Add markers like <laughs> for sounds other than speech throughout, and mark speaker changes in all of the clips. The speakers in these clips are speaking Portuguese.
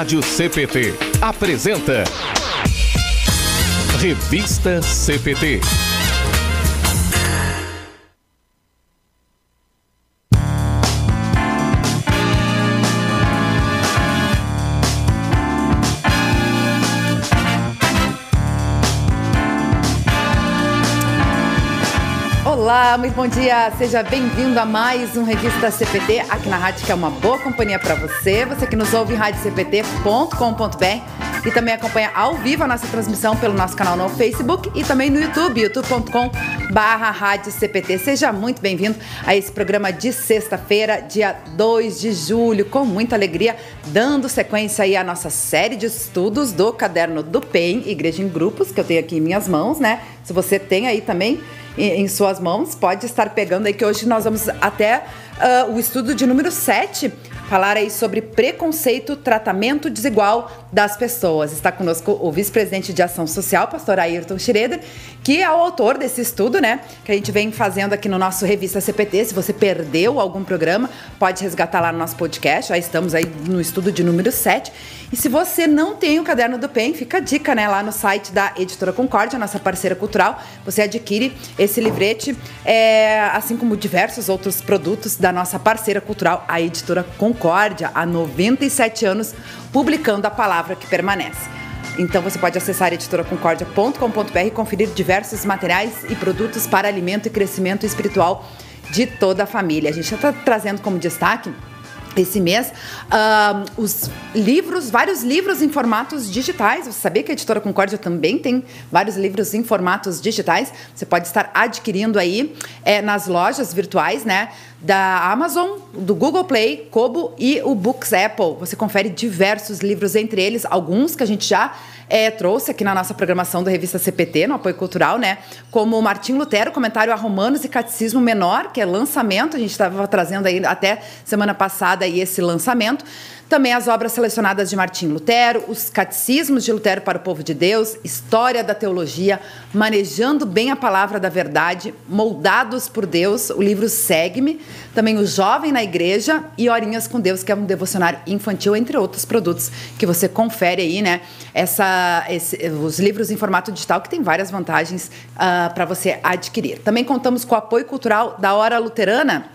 Speaker 1: Rádio CPT apresenta Revista CPT.
Speaker 2: Muito bom dia. Seja bem-vindo a mais um Revista CPT aqui na rádio, que é uma boa companhia para você. Você que nos ouve em radiocpt.com.br e também acompanha ao vivo a nossa transmissão pelo nosso canal no Facebook e também no YouTube, youtube.com barra. Seja muito bem-vindo a esse programa de sexta-feira, dia 2 de julho, com muita alegria, dando sequência aí à nossa série de estudos do Caderno do PEN, Igreja em Grupos, que eu tenho aqui em minhas mãos, né? Se você tem aí também em, suas mãos, pode estar pegando aí que hoje nós vamos até ah, o estudo de número 7, falar aí sobre preconceito, tratamento desigual das pessoas. Está conosco o vice-presidente de Ação Social, pastor Ayrton Schroeder, que é o autor desse estudo, né? Que a gente vem fazendo aqui no nosso Revista CPT. Se você perdeu algum programa, pode resgatar lá no nosso podcast. Já estamos aí no estudo de número 7. E se você não tem o caderno do PEN, fica a dica, né? Lá no site da Editora Concórdia, nossa parceira cultural, você adquire esse livrete, é, assim como diversos outros produtos da nossa parceira cultural, a Editora Concórdia, há 97 anos, publicando a palavra que permanece. Então você pode acessar editoraconcordia.com.br e conferir diversos materiais e produtos para alimento e crescimento espiritual de toda a família. A gente já está trazendo como destaque esse mês ah, os livros, vários livros em formatos digitais. Você sabia que a Editora Concórdia também tem vários livros em formatos digitais? Você pode estar adquirindo aí é, nas lojas virtuais, né? Da Amazon, do Google Play, Kobo e o Books Apple. Você confere diversos livros, entre eles alguns que a gente já é, trouxe aqui na nossa programação da revista CPT, no apoio cultural, né? Como Martim Lutero, comentário a Romanos e Catecismo Menor, que é lançamento, a gente estava trazendo aí até semana passada aí esse lançamento. Também as obras selecionadas de Martim Lutero, os catecismos de Lutero para o povo de Deus, história da teologia, manejando bem a palavra da verdade, moldados por Deus, o livro Segue-me, também o Jovem na Igreja e Horinhas com Deus, que é um devocionário infantil, entre outros produtos que você confere aí, né? Essa, esse, os livros em formato digital que tem várias vantagens para você adquirir. Também contamos com o apoio cultural da Hora Luterana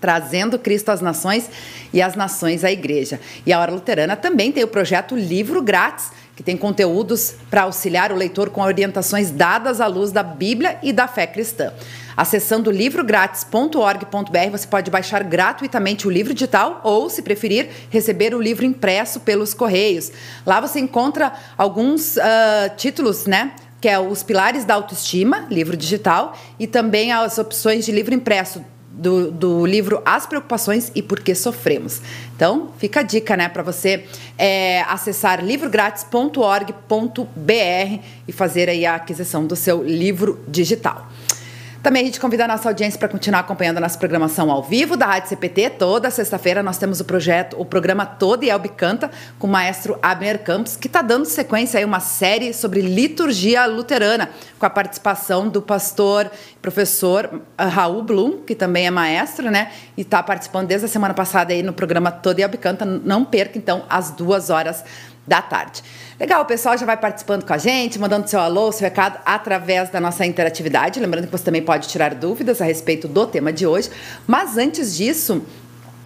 Speaker 2: trazendo Cristo às nações e as nações à igreja. E a Hora Luterana também tem o projeto Livro Grátis, que tem conteúdos para auxiliar o leitor com orientações dadas à luz da Bíblia e da fé cristã. Acessando livrográtis.org.br, você pode baixar gratuitamente o livro digital ou, se preferir, receber o livro impresso pelos correios. Lá você encontra alguns uh, títulos, né? Que é Os Pilares da Autoestima, livro digital, e também as opções de livro impresso do, do livro As Preocupações e Por que Sofremos. Então, fica a dica, né, para você é, acessar livrográtis.org.br e fazer aí a aquisição do seu livro digital. Também a gente convida a nossa audiência para continuar acompanhando a nossa programação ao vivo da Rádio CPT. Toda sexta-feira nós temos o projeto, o programa Todo e Elbe Canta, com o maestro Abner Campos, que está dando sequência a uma série sobre liturgia luterana, com a participação do pastor professor ah, Raul Blum, que também é maestro, né? E está participando desde a semana passada aí no programa Todo e Elbe Canta. Não perca, então, às duas horas da tarde. Legal, o pessoal já vai participando com a gente, mandando seu alô, seu recado através da nossa interatividade. Lembrando que você também pode tirar dúvidas a respeito do tema de hoje. Mas antes disso,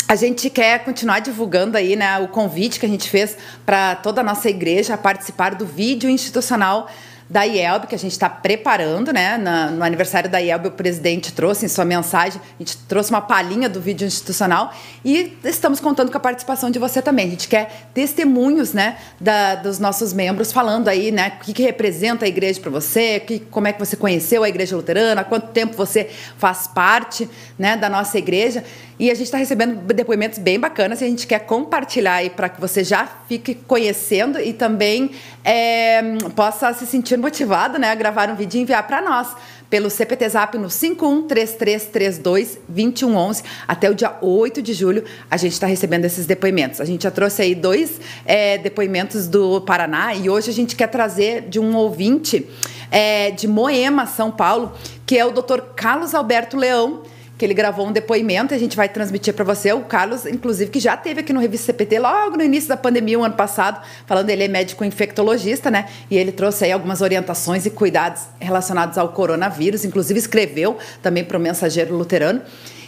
Speaker 2: a gente quer continuar divulgando aí né, o convite que a gente fez para toda a nossa igreja participar do vídeo institucional da IELB, que a gente está preparando, né? Na, no aniversário da IELB, o presidente trouxe em sua mensagem, a gente trouxe uma palhinha do vídeo institucional e estamos contando com a participação de você também. A gente quer testemunhos, né, da, dos nossos membros falando aí, né, o que, que representa a igreja para você, que, como é que você conheceu a igreja luterana, quanto tempo você faz parte, né, da nossa igreja. E a gente está recebendo depoimentos bem bacanas e a gente quer compartilhar aí para que você já fique conhecendo e também é, possa se sentir motivado né, a gravar um vídeo e enviar para nós pelo CPT Zap no 5133322111 até o dia 8 de julho a gente está recebendo esses depoimentos. A gente já trouxe aí dois é, depoimentos do Paraná e hoje a gente quer trazer de um ouvinte é, de Moema, São Paulo, que é o Dr. Carlos Alberto Leão que ele gravou um depoimento e a gente vai transmitir para você. O Carlos, inclusive, que já teve aqui no Revista CPT logo no início da pandemia, o ano passado, falando ele é médico infectologista, né? E ele trouxe aí algumas orientações e cuidados relacionados ao coronavírus, inclusive escreveu também para o Mensageiro Luterano.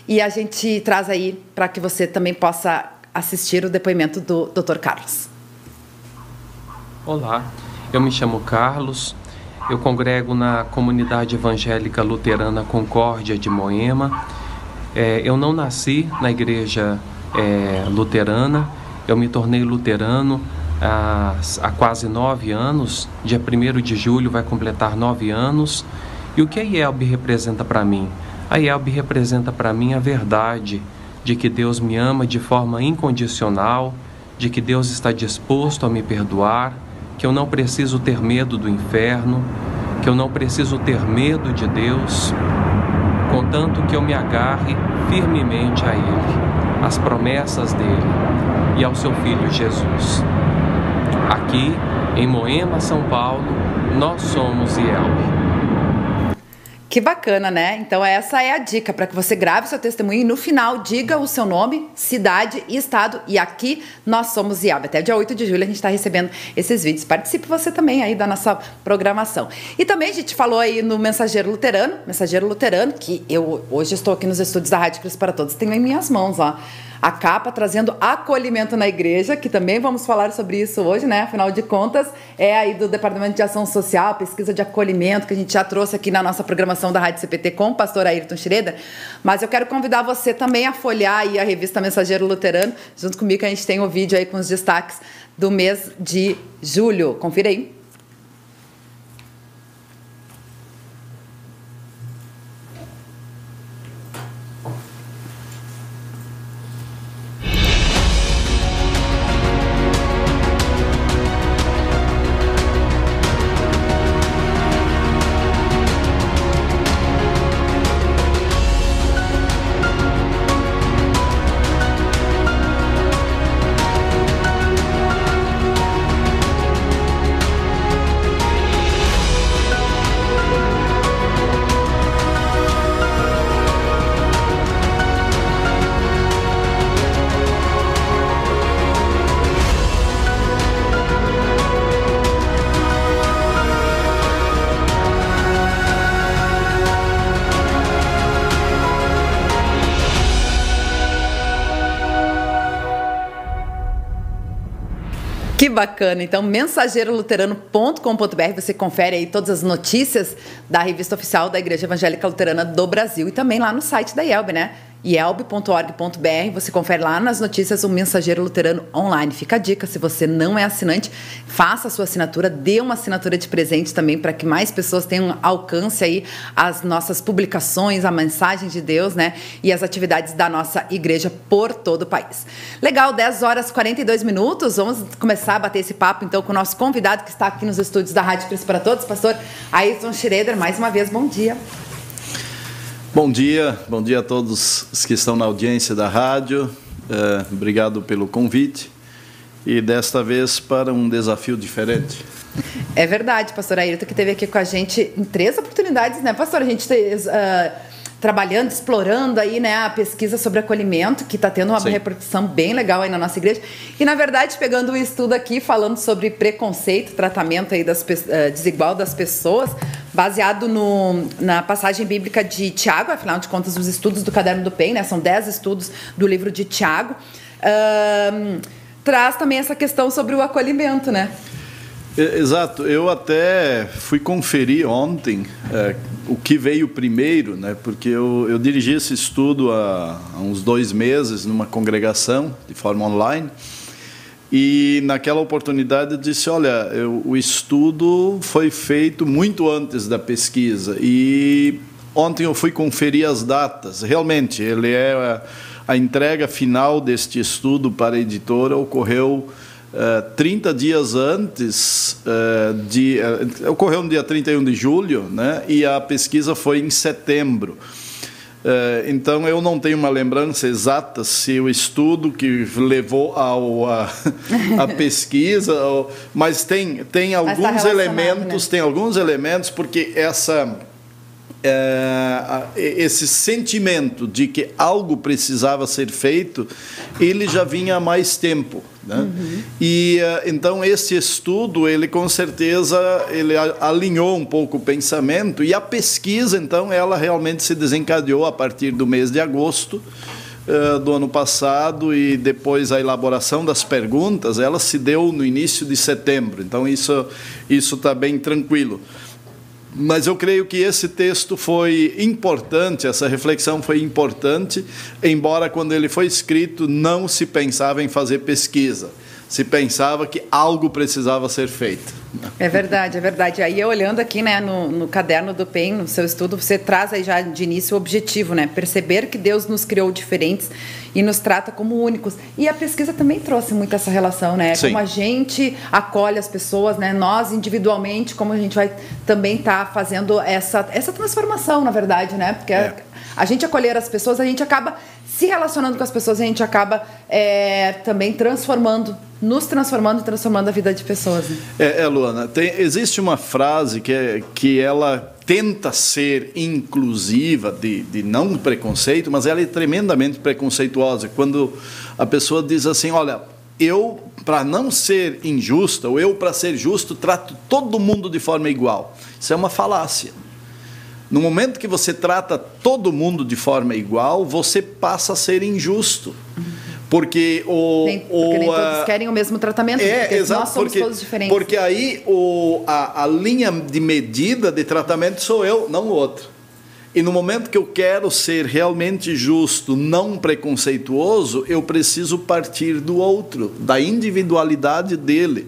Speaker 2: E a gente traz aí para que você também possa assistir o depoimento do Dr. Carlos.
Speaker 3: Olá, eu me chamo Carlos, eu congrego na comunidade evangélica luterana Concórdia de Moema. É, eu não nasci na igreja é, luterana, eu me tornei luterano há, há quase nove anos. Dia 1 de julho vai completar nove anos. E o que a IELB representa para mim? A IELB representa para mim a verdade de que Deus me ama de forma incondicional, de que Deus está disposto a me perdoar, que eu não preciso ter medo do inferno, que eu não preciso ter medo de Deus, contanto que eu me agarre firmemente a Ele, às promessas dele e ao seu Filho Jesus. Aqui, em Moema, São Paulo, nós somos IELB.
Speaker 2: Que bacana, né? Então essa é a dica para que você grave seu testemunho e no final diga o seu nome, cidade e estado. E aqui nós somos IAB. Até dia 8 de julho a gente está recebendo esses vídeos. Participe você também aí da nossa programação. E também a gente falou aí no Mensageiro Luterano, Mensageiro Luterano, que eu hoje estou aqui nos estúdios da Rádio Cristo para Todos, tenho em minhas mãos, ó a capa trazendo acolhimento na igreja, que também vamos falar sobre isso hoje, né? Afinal de contas, é aí do Departamento de Ação Social, pesquisa de acolhimento, que a gente já trouxe aqui na nossa programação da Rádio CPT com o pastor Ayrton Schroeder. Mas eu quero convidar você também a folhear aí a revista Mensageiro Luterano, junto comigo que a gente tem o vídeo aí com os destaques do mês de julho. Confira aí. Bacana. Então, mensageiroluterano.com.br, você confere aí todas as notícias da revista oficial da Igreja Evangélica Luterana do Brasil e também lá no site da IELB, né? ielb.org.br. Você confere lá nas notícias o Mensageiro Luterano Online. Fica a dica, se você não é assinante, faça a sua assinatura, dê uma assinatura de presente também para que mais pessoas tenham alcance aí às nossas publicações, a mensagem de Deus, né? E as atividades da nossa igreja por todo o país. Legal, 10 horas e 42 minutos. Vamos começar a bater esse papo então com o nosso convidado que está aqui nos estúdios da Rádio Cristo para Todos, pastor Ayrton Schroeder. Mais uma vez, bom dia.
Speaker 4: Bom dia, bom dia a todos os que estão na audiência da rádio. Uh, obrigado pelo convite e desta vez para um desafio diferente.
Speaker 2: É verdade, pastor Ayrton, que esteve aqui com a gente em três oportunidades, né, pastor? A gente. Uh, trabalhando, explorando aí, né, a pesquisa sobre acolhimento, que está tendo uma Sim. repercussão bem legal aí na nossa igreja. E, na verdade, pegando o estudo aqui, falando sobre preconceito, tratamento aí das, uh, desigual das pessoas, baseado no, na passagem bíblica de Tiago, afinal de contas, os estudos do Caderno do PEN, né, são dez estudos do livro de Tiago, uh, traz também essa questão sobre o acolhimento, né?
Speaker 4: Exato, eu até fui conferir ontem é, o que veio primeiro, né? Porque eu, eu dirigi esse estudo há, há, uns dois meses numa congregação de forma online e naquela oportunidade eu disse, olha, eu, o estudo foi feito muito antes da pesquisa e ontem eu fui conferir as datas. Realmente, ele é a, a entrega final deste estudo para a editora ocorreu 30 eh, dias antes uh, de. Uh, ocorreu no dia 31 de julho, né? E a pesquisa foi em setembro. então eu não tenho uma lembrança exata se o estudo que levou ao, a, <laughs> a pesquisa, mas tem, tem tá alguns elementos, né? tem alguns elementos, porque essa esse sentimento de que algo precisava ser feito, ele já vinha há mais tempo. Né? Uhum. E eh, então esse estudo, ele com certeza ele alinhou um pouco o pensamento e a pesquisa, então, ela realmente se desencadeou a partir do mês de agosto uh, do ano passado e depois a elaboração das perguntas, ela se deu no início de setembro. Então isso isso está bem tranquilo. Mas eu creio que esse texto foi importante, essa reflexão foi importante, embora quando ele foi escrito não se pensava em fazer pesquisa, se pensava que algo precisava ser feito.
Speaker 2: É verdade, é verdade. Aí olhando aqui né, no, no caderno do PEN, no seu estudo, você traz aí já de início o objetivo, né? Perceber que Deus nos criou diferentes e nos trata como únicos. E a pesquisa também trouxe muito essa relação, né? Sim. Como a gente acolhe as pessoas, né? Nós individualmente, como a gente vai também estar tá fazendo essa, essa transformação, na verdade, né? Porque é. a, a gente acolher as pessoas, a gente acaba se relacionando com as pessoas, a gente acaba é, também transformando nos transformando e transformando a vida de pessoas. Né?
Speaker 4: É, é, Luana, tem, existe uma frase que, é, que ela tenta ser inclusiva, de, de não preconceito, mas ela é tremendamente preconceituosa. Quando a pessoa diz assim: olha, eu, para não ser injusta, ou eu, para ser justo, trato todo mundo de forma igual. Isso é uma falácia. No momento que você trata todo mundo de forma igual, você passa a ser injusto. Porque o.
Speaker 2: Nem, porque o, nem todos querem o mesmo tratamento.
Speaker 4: É, exato. Nós somos porque, todos diferentes. Porque aí o, a, a linha de medida de tratamento sou eu, não o outro. E no momento que eu quero ser realmente justo, não preconceituoso, eu preciso partir do outro, da individualidade dele.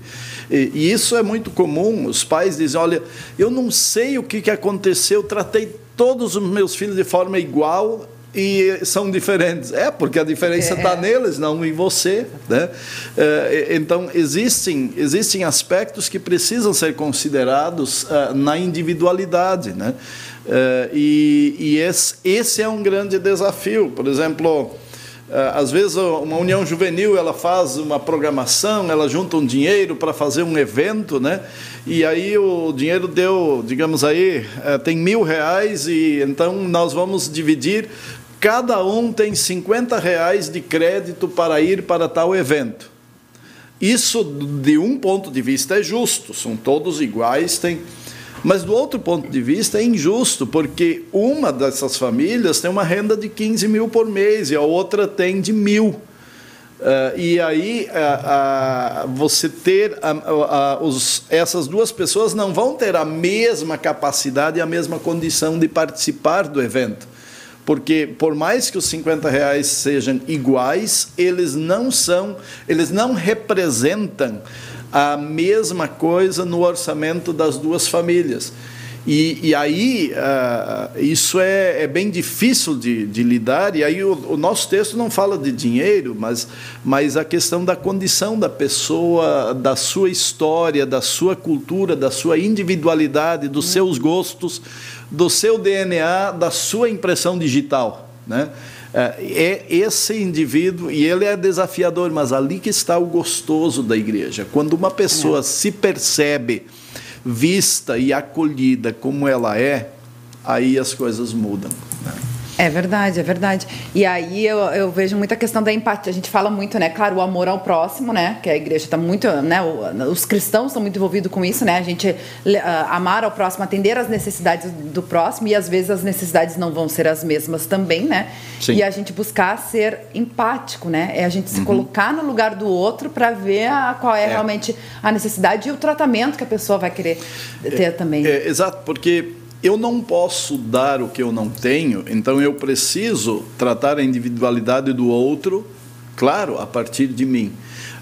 Speaker 4: E, e isso é muito comum. Os pais dizem: Olha, eu não sei o que, que aconteceu, eu tratei todos os meus filhos de forma igual e são diferentes. É, porque a diferença está é. Tá neles, não em você. Né? É, então, existem, existem aspectos que precisam ser considerados uh, na individualidade. Né? Uh, e e esse, esse é um grande desafio. Por exemplo, às vezes uma união juvenil ela faz uma programação, ela junta um dinheiro para fazer um evento, né? E aí o dinheiro deu, digamos aí, tem mil reais e então nós vamos dividir Cada um tem 50 reais de crédito para ir para tal evento. Isso, de um ponto de vista, é justo, são todos iguais, tem. Mas do outro ponto de vista é injusto, porque uma dessas famílias tem uma renda de 15 mil por mês e a outra tem de mil. Uh, e aí uh, uh, você ter os, essas duas pessoas não vão ter a mesma capacidade e a mesma condição de participar do evento porque por mais que os 50 reais sejam iguais, eles não são, eles não representam a mesma coisa no orçamento das duas famílias. E, e aí, uh, isso é, é, bem difícil de, de lidar, e aí o, o, nosso texto não fala de dinheiro, mas, mas a questão da condição da pessoa, da sua história, da sua cultura, da sua individualidade, dos seus gostos, do seu DNA, da sua impressão digital. Né? É, é esse indivíduo, e ele é desafiador, mas ali que está o gostoso da igreja. Quando uma pessoa é. se percebe vista e acolhida como ela é, aí as coisas mudam. Né?
Speaker 2: É verdade, é verdade. E aí eu, eu, vejo muita questão da empatia. A gente fala muito, né? Claro, o amor ao próximo, né? Que a igreja está muito, né? Os cristãos estão muito envolvidos com isso, né? A gente uh, amar ao próximo, atender às necessidades do próximo e às vezes as necessidades não vão ser as mesmas também, né? Sim. E a gente buscar ser empático, né? É a gente se uhum. colocar no lugar do outro para ver a, qual é, é, realmente a necessidade e o tratamento que a pessoa vai querer ter
Speaker 4: é,
Speaker 2: também.
Speaker 4: É, exato, porque eu não posso dar o que eu não tenho, então eu preciso tratar a individualidade do outro, claro, a partir de mim.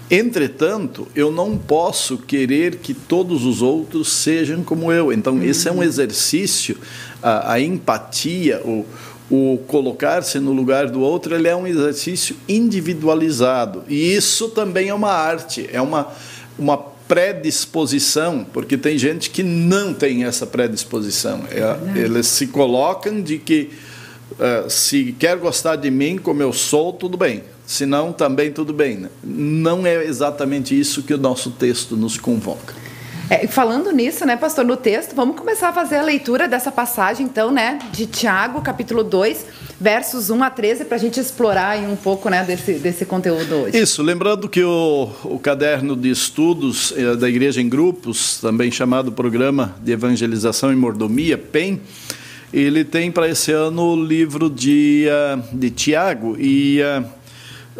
Speaker 4: Entretanto, eu não posso querer que todos os outros sejam como eu. Então, uhum. esse é um exercício, a, a empatia, o, o colocar-se no lugar do outro, ele é um exercício individualizado. E isso também é uma arte, é uma, uma predisposição, porque tem gente que não tem essa predisposição. É, eles se colocam de que uh, se quer gostar de mim como eu sou, tudo bem. Se não, também tudo bem. Né? Não é exatamente isso que o nosso texto nos convoca.
Speaker 2: É, falando nisso, né, pastor, no texto, vamos começar a fazer a leitura dessa passagem, então, né, de Tiago, capítulo 2, versos 1 a 13, para a gente explorar um pouco né, desse, desse conteúdo hoje.
Speaker 4: Isso, lembrando que o, o caderno de estudos eh, da Igreja em Grupos, também chamado Programa de Evangelização e Mordomia, PEM, ele tem para esse ano o livro de, uh, de Tiago. E uh,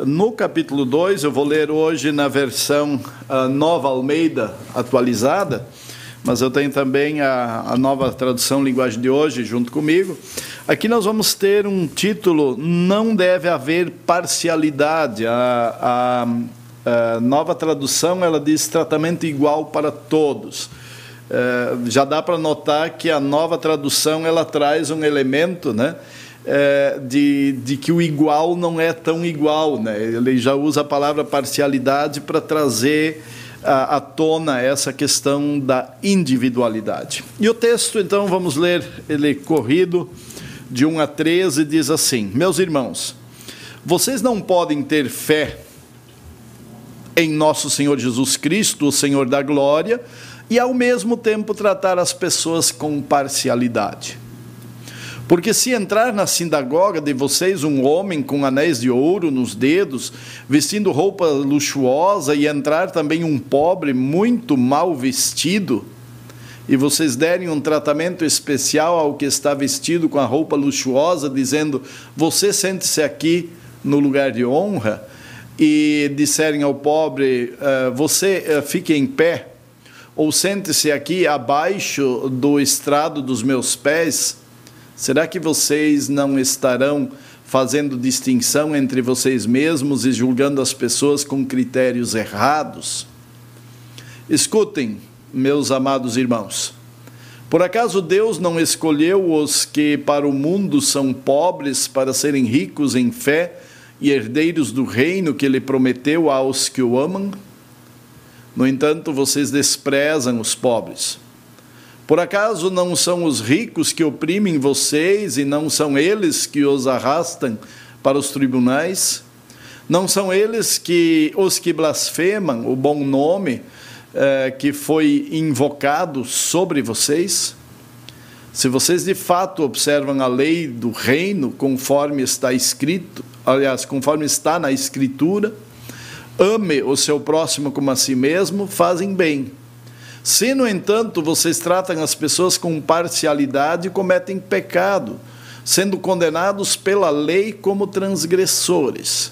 Speaker 4: no capítulo 2, eu vou ler hoje na versão uh, Nova Almeida atualizada mas eu tenho também a, a nova tradução linguagem de hoje junto comigo. Aqui nós vamos ter um título: Não deve haver parcialidade. A, a, a nova tradução ela diz tratamento igual para todos. É, já dá para notar que a nova tradução ela traz um elemento, né? É, de, de que o igual não é tão igual. Né? Ele já usa a palavra parcialidade para trazer à tona essa questão da individualidade. E o texto, então, vamos ler ele corrido, de 1 a 13, diz assim: Meus irmãos, vocês não podem ter fé em nosso Senhor Jesus Cristo, o Senhor da glória, e ao mesmo tempo tratar as pessoas com parcialidade. Porque se entrar na sinagoga de vocês um homem com anéis de ouro nos dedos, vestindo roupa luxuosa, e entrar também um pobre muito mal vestido, e vocês derem um tratamento especial ao que está vestido com a roupa luxuosa, dizendo: Você sente-se aqui no lugar de honra, e disserem ao pobre: uh, Você uh, fique em pé, ou sente-se aqui abaixo do estrado dos meus pés Será que vocês não estarão fazendo distinção entre vocês mesmos e julgando as pessoas com critérios errados? Escutem, meus amados irmãos. Por acaso Deus não escolheu os que para o mundo são pobres para serem ricos em fé e herdeiros do reino que ele prometeu aos que o amam? No entanto, vocês desprezam os pobres. Por acaso não são os ricos que oprimem vocês e não são eles que os arrastam para os tribunais? Não são eles que os que blasfemam o bom nome eh, que foi invocado sobre vocês? Se vocês de fato observam a lei do reino conforme está escrito, aliás, conforme está na escritura, ame o seu próximo como a si mesmo, fazem bem. Se, no entanto, vocês tratam as pessoas com parcialidade, cometem pecado, sendo condenados pela lei como transgressores.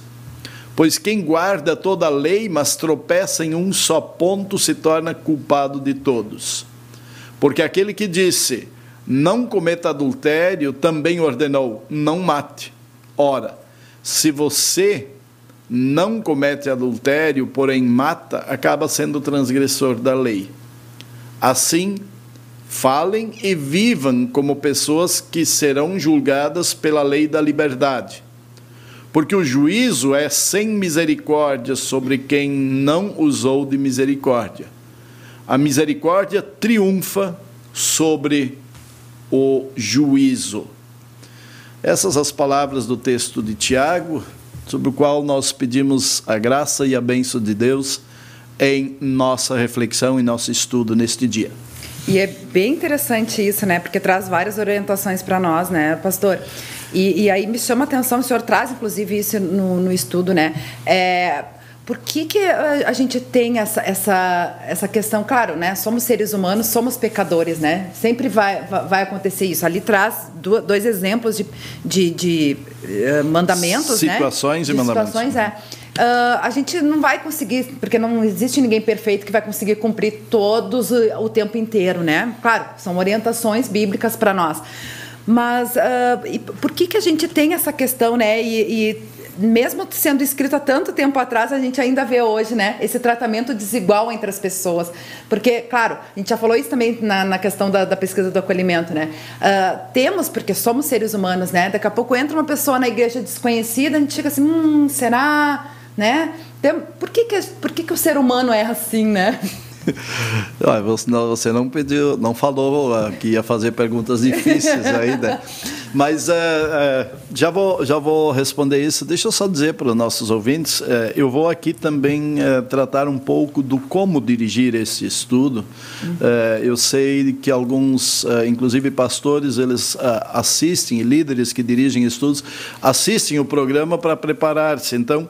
Speaker 4: Pois quem guarda toda a lei, mas tropeça em um só ponto, se torna culpado de todos. Porque aquele que disse: não cometa adultério, também ordenou: não mate. Ora, se você não comete adultério, porém mata, acaba sendo transgressor da lei. Assim, falem e vivam como pessoas que serão julgadas pela lei da liberdade. Porque o juízo é sem misericórdia sobre quem não usou de misericórdia. A misericórdia triunfa sobre o juízo. Essas as palavras do texto de Tiago, sobre o qual nós pedimos a graça e a bênção de Deus em nossa reflexão e nosso estudo neste dia.
Speaker 2: E é bem interessante isso, né? Porque traz várias orientações para nós, né, pastor? E, e, aí me chama a atenção, o senhor traz inclusive isso no, no estudo, né? É, por que, que a gente tem essa, essa, essa questão? Claro, né? Somos seres humanos, somos pecadores, né? Sempre vai, vai acontecer isso. Ali traz dois exemplos de, de, de uh, mandamentos,
Speaker 4: situações
Speaker 2: né?
Speaker 4: e mandamentos.
Speaker 2: Situações, é. Uh, a gente não vai conseguir, porque não existe ninguém perfeito que vai conseguir cumprir todos o, o tempo inteiro, né? Claro, são orientações bíblicas para nós. Mas uh, por que, que a gente tem essa questão, né? E, e mesmo sendo escrito há tanto tempo atrás, a gente ainda vê hoje, né, esse tratamento desigual entre as pessoas. Porque, claro, a gente já falou isso também na, na questão da, da, pesquisa do acolhimento, né? Uh, temos, porque somos seres humanos, né? Daqui a pouco entra uma pessoa na igreja desconhecida, a gente fica assim, hum, será? Né? Tem, por que, que, por que, que o ser humano é assim, né? <laughs>
Speaker 4: Você não pediu, não falou que ia fazer perguntas difíceis ainda. <laughs> Mas é, é, já, vou, já vou responder isso. Deixa eu só dizer para os nossos ouvintes, é, eu vou aqui também tratar um pouco do como dirigir esse estudo. eu sei que alguns, inclusive pastores, eles assistem, líderes que dirigem estudos, assistem o programa para preparar-se. Então,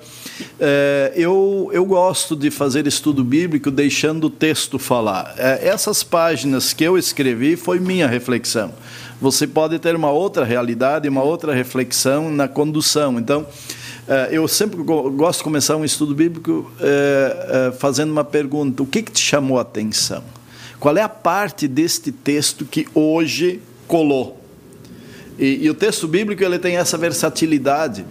Speaker 4: eu, eu gosto de fazer estudo bíblico deixando o texto falar. essas páginas que eu escrevi foi minha reflexão você pode ter uma outra realidade, uma outra reflexão na condução. Então, eh, eu sempre gosto de começar um estudo bíblico eh, eh, fazendo uma pergunta: o que, que te chamou a atenção? Qual é a parte deste texto que hoje colou? E, e o texto bíblico ele tem essa versatilidade.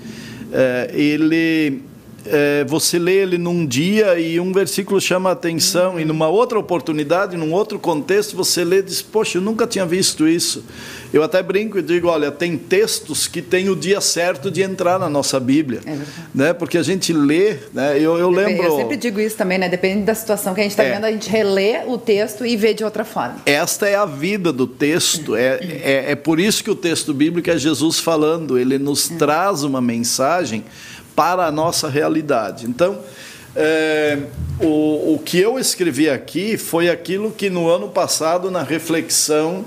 Speaker 4: ele é, você lê ele num dia e um versículo chama a atenção, e numa outra oportunidade, num outro contexto, você lê e diz: Poxa, eu nunca tinha visto isso. Eu até brinco e digo: Olha, tem textos que tem o dia certo de entrar na nossa Bíblia. É né? Porque a gente lê, né? eu, eu lembro.
Speaker 2: Eu sempre digo isso também, né? Depende da situação que a gente está é. vendo, a gente relê o texto e vê de outra forma.
Speaker 4: Esta é a vida do texto, é, é, é por isso que o texto bíblico é Jesus falando, ele nos é. traz uma mensagem para a nossa realidade. Então, é, o, o que eu escrevi aqui foi aquilo que no ano passado, na reflexão,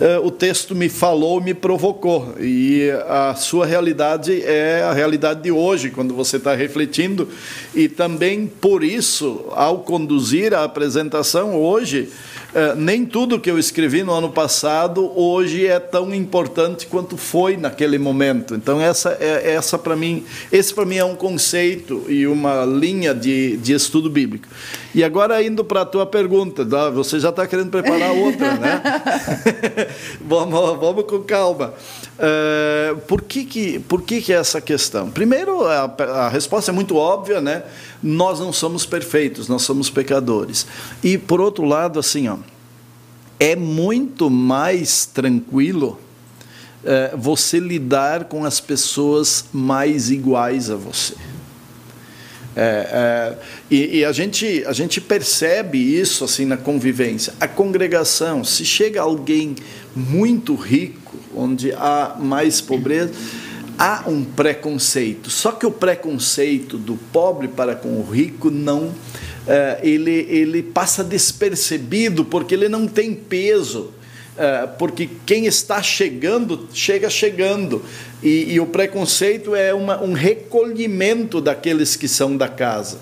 Speaker 4: é, o texto me falou, me provocou. E a sua realidade é a realidade de hoje, quando você está refletindo. E também por isso, ao conduzir a apresentação hoje, nem tudo que eu escrevi no ano passado hoje é tão importante quanto foi naquele momento. Então essa é essa para mim, esse para mim é um conceito e uma linha de, de estudo bíblico. E agora indo para a tua pergunta, você já está querendo preparar outra, né? <laughs> vamos, vamos com calma. Uh, por que que por que que é essa questão? Primeiro a, a resposta é muito óbvia, né? Nós não somos perfeitos, nós somos pecadores. E por outro lado, assim, ó, é muito mais tranquilo é, você lidar com as pessoas mais iguais a você. É, é, e, e a, gente, a gente percebe isso assim na convivência. A congregação, se chega alguém muito rico, onde há mais pobreza há um preconceito. Só que o preconceito do pobre para com o rico não é, ele, ele passa despercebido porque ele não tem peso. É, porque quem está chegando, chega chegando. E, e o preconceito é uma, um recolhimento daqueles que são da casa.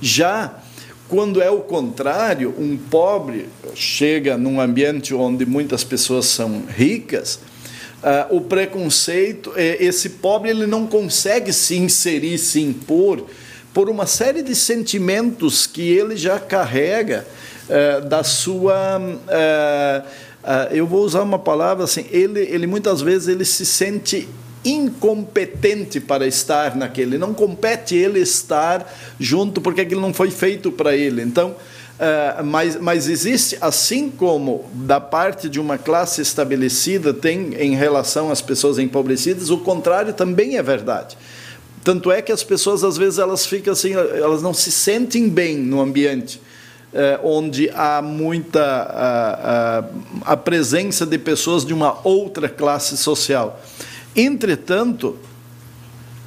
Speaker 4: Já quando é o contrário, um pobre chega num ambiente onde muitas pessoas são ricas, Uh, o preconceito, é, esse pobre ele não consegue se inserir, se impor, por uma série de sentimentos que ele já carrega uh, da sua. Uh, uh, eu vou usar uma palavra assim, ele, ele muitas vezes ele se sente incompetente para estar naquele, não compete ele estar junto porque aquilo não foi feito para ele. Então, uh, mas, mas existe, assim como da parte de uma classe estabelecida tem em relação às pessoas empobrecidas, o contrário também é verdade. Tanto é que as pessoas às vezes elas ficam assim, elas não se sentem bem no ambiente. Eh, onde há muita a, a, a presença de pessoas de uma outra classe social. Entretanto,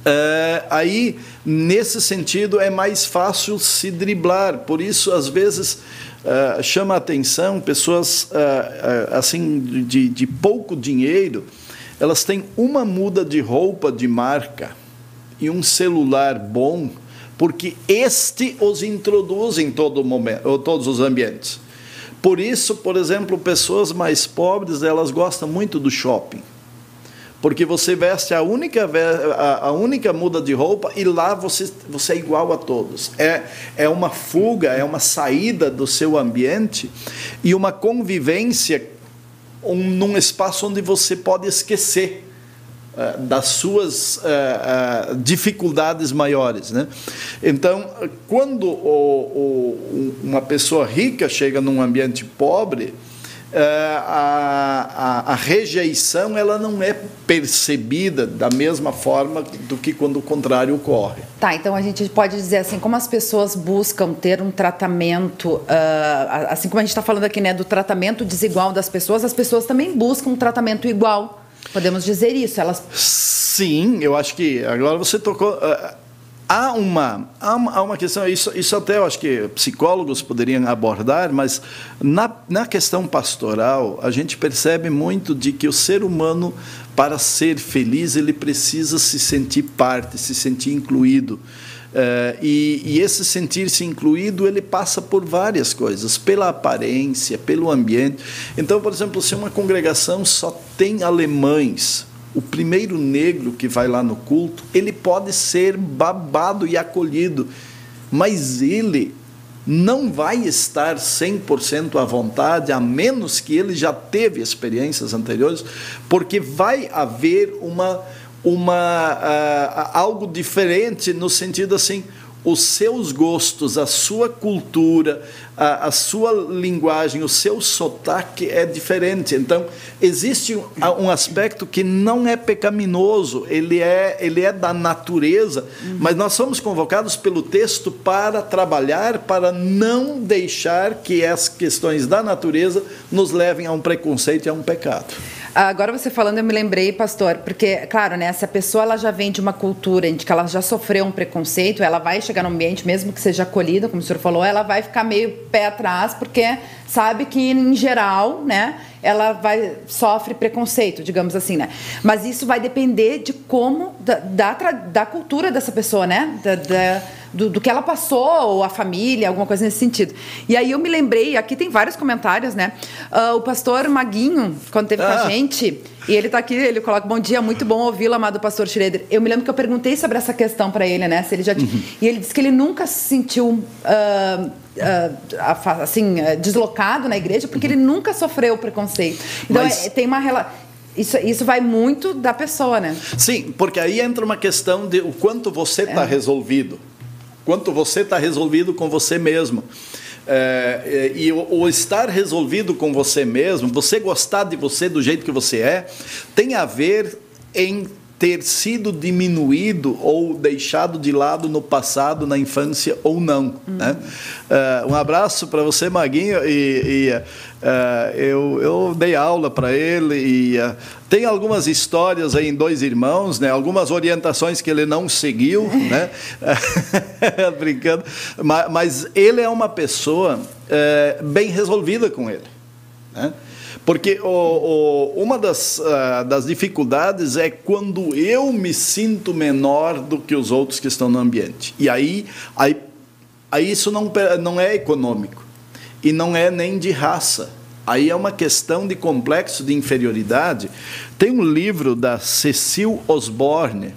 Speaker 4: é, aí, nesse sentido, é mais fácil se driblar. Por isso, às vezes, é, chama a atenção pessoas é, assim de, de pouco dinheiro, elas têm uma muda de roupa de marca e um celular bom, porque este os introduz em todo momento, todos os ambientes. Por isso, por exemplo, pessoas mais pobres, elas gostam muito do shopping porque você veste a única, a, única muda de roupa e lá você, você é igual a todos. É, é uma fuga, é uma saída do seu ambiente e uma convivência um, num espaço onde você pode esquecer uh, das suas uh, uh, dificuldades maiores. Né? Então, quando o, o, uma pessoa rica chega num ambiente pobre, a, a, a, rejeição ela não é percebida da mesma forma do que quando o contrário ocorre.
Speaker 2: Tá, então a gente pode dizer assim, como as pessoas buscam ter um tratamento, uh, assim como a gente está falando aqui, né, do tratamento desigual das pessoas, as pessoas também buscam um tratamento igual. Podemos dizer isso? Elas.
Speaker 4: Sim, eu acho que agora você tocou. Uh, há uma, há uma, há uma questão, isso, isso até eu acho que psicólogos poderiam abordar, mas na, na questão pastoral, a gente percebe muito de que o ser humano, para ser feliz, ele precisa se sentir parte, se sentir incluído. Uh, e, e, esse sentir-se incluído ele passa por várias coisas, pela aparência, pelo ambiente. Então, por exemplo, se uma congregação só tem alemães, o primeiro negro que vai lá no culto, ele pode ser babado e acolhido, mas ele não vai estar 100% à vontade, a menos que ele já teve experiências anteriores, porque vai haver uma, uma uh, algo diferente no sentido assim, os seus gostos, a sua cultura, a, a, sua linguagem, o seu sotaque é diferente. Então, existe um, um, aspecto que não é pecaminoso, ele é, ele é da natureza, uhum. mas nós somos convocados pelo texto para trabalhar, para não deixar que as questões da natureza nos levem a um preconceito e a um pecado.
Speaker 2: Agora você falando, eu me lembrei, pastor, porque, claro, né, se a pessoa ela já vem de uma cultura em que ela já sofreu um preconceito, ela vai chegar no ambiente, mesmo que seja acolhida, como o senhor falou, ela vai ficar meio pé atrás, porque sabe que, em geral, né, ela vai sofre preconceito, digamos assim, né? Mas isso vai depender de como, da, da, da cultura dessa pessoa, né? Da, da do, do, que ela passou, ou a família, alguma coisa nesse sentido. E aí eu me lembrei, aqui tem vários comentários, né? Uh, o pastor Maguinho, quando teve ah. com a ah. gente, e ele está aqui, ele coloca, bom dia, muito bom ouvi-lo, amado pastor Schroeder. Eu me lembro que eu perguntei sobre essa questão para ele, né? Se ele já tinha... uhum. E ele disse que ele nunca se sentiu... Uh, uh, assim, deslocado na igreja, porque uhum. ele nunca sofreu preconceito. Então, Mas... é, tem uma relação. Isso, isso vai muito da pessoa, né?
Speaker 4: Sim, porque aí entra uma questão de o quanto você está é. resolvido quanto você está resolvido com você mesmo. É, é, e o, o, estar resolvido com você mesmo, você gostar de você do jeito que você é, tem a ver em ter sido diminuído ou deixado de lado no passado, na infância ou não. Uhum. Né? Uh, um abraço para você, Maguinho. E, e uh, eu, eu dei aula para ele e uh, tem algumas histórias aí em Dois Irmãos, né? algumas orientações que ele não seguiu, <laughs> né? <laughs> brincando. Mas, mas, ele é uma pessoa bem resolvida com ele. Né? Porque o, o, uma das, uh, das dificuldades é quando eu me sinto menor do que os outros que estão no ambiente. E aí, aí, aí isso não, não é econômico. E não é nem de raça. Aí é uma questão de complexo de inferioridade. Tem um livro da Cecil Osborne,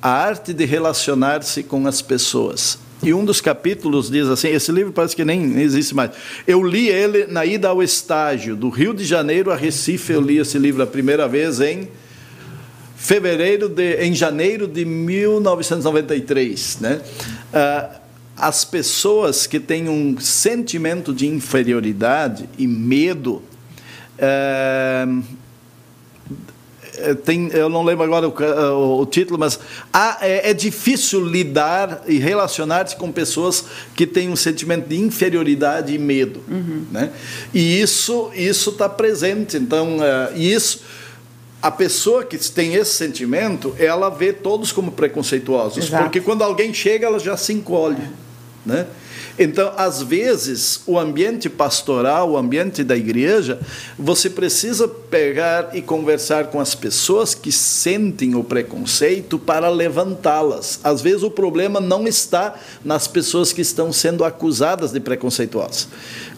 Speaker 4: A Arte de Relacionar-se com as Pessoas. E um dos capítulos diz assim: esse livro parece que nem existe mais. Eu li ele na ida ao estágio, do Rio de Janeiro a Recife. Eu li esse livro a primeira vez em fevereiro de, em janeiro de 1993, né? Ah, as pessoas que têm um sentimento de inferioridade e medo ah, tem, eu não lembro agora o, o título, mas há, é, é, difícil lidar e relacionar-se com pessoas que têm um sentimento de inferioridade e medo, uhum. né? E isso isso está presente. Então, uh, isso a pessoa que tem esse sentimento, ela vê todos como preconceituosos, Exato. porque quando alguém chega, ela já se encolhe, né? Então, às vezes, o ambiente pastoral, o ambiente da igreja, você precisa pegar e conversar com as pessoas que sentem o preconceito para levantá-las. Às vezes, o problema não está nas pessoas que estão sendo acusadas de preconceituosas.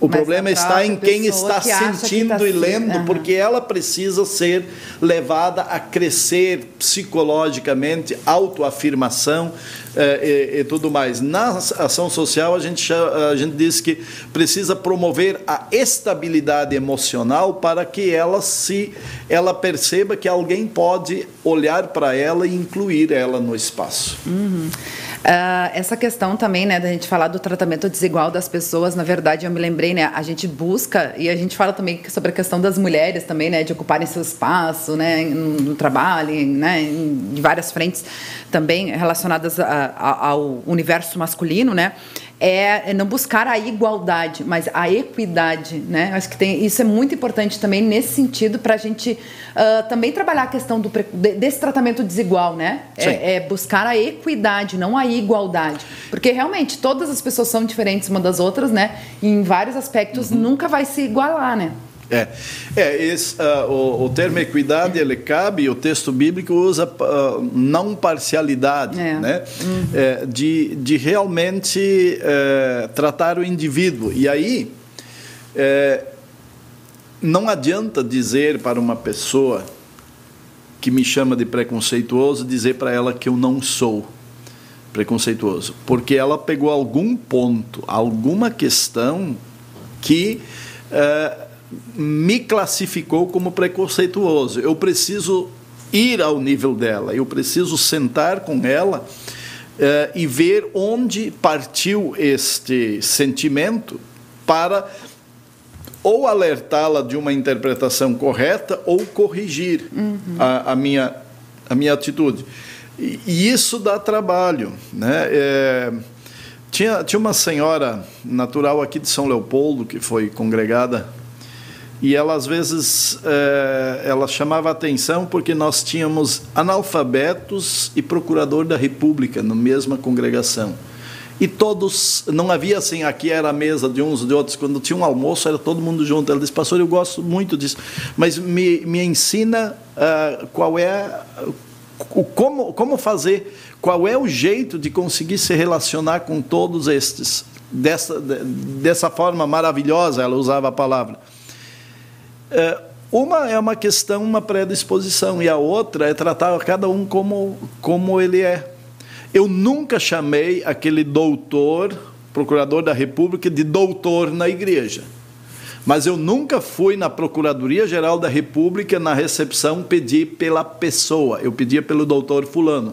Speaker 4: O Mas problema está em quem está que sentindo tá e lendo, uhum. porque ela precisa ser levada a crescer psicologicamente, autoafirmação eh, e, e, tudo mais. Na ação social, a gente, a gente diz que precisa promover a estabilidade emocional para que ela se ela perceba que alguém pode olhar para ela e incluir ela no espaço.
Speaker 2: Uhum. Uh, essa questão também, né, da gente falar do tratamento desigual das pessoas, na verdade, eu me lembrei, né, a gente busca e a gente fala também sobre a questão das mulheres também, né, de ocuparem seu espaço, né, no, trabalho, né, em, várias frentes também relacionadas a, a, ao universo masculino, né é, é não buscar a igualdade, mas a equidade, né? Acho que tem, isso é muito importante também nesse sentido para a gente uh, também trabalhar a questão do, desse tratamento desigual, né? É, é, buscar a equidade, não a igualdade, porque realmente todas as pessoas são diferentes uma das outras, né? E em vários aspectos uhum. nunca vai se igualar, né?
Speaker 4: É, é esse, uh, o, o, termo equidade ele cabe, o texto bíblico usa uh, não parcialidade, é. né? Uhum. É, de, de realmente é, tratar o indivíduo. E aí, é, não adianta dizer para uma pessoa que me chama de preconceituoso, dizer para ela que eu não sou preconceituoso, porque ela pegou algum ponto, alguma questão que uh, me classificou como preconceituoso. Eu preciso ir ao nível dela, eu preciso sentar com ela uh, e ver onde partiu este sentimento para ou alertá-la de uma interpretação correta ou corrigir uhum. a, a, minha, a minha atitude. E, e isso dá trabalho. Né? É, tinha, tinha uma senhora natural aqui de São Leopoldo que foi congregada e ela às vezes é, ela chamava atenção porque nós tínhamos analfabetos e procurador da República na mesma congregação. E todos não havia assim aqui era a mesa de uns de outros. Quando tinha um almoço era todo mundo junto. Ela disse pastor eu gosto muito disso mas me, me ensina uh, qual é o como como fazer qual é o jeito de conseguir se relacionar com todos estes dessa dessa forma maravilhosa. Ela usava a palavra é, uma é uma questão, uma predisposição, e a outra é tratar cada um como, como ele é. Eu nunca chamei aquele doutor, procurador da República, de doutor na igreja. Mas eu nunca fui na Procuradoria-Geral da República, na recepção, pedir pela pessoa, eu pedia pelo doutor Fulano.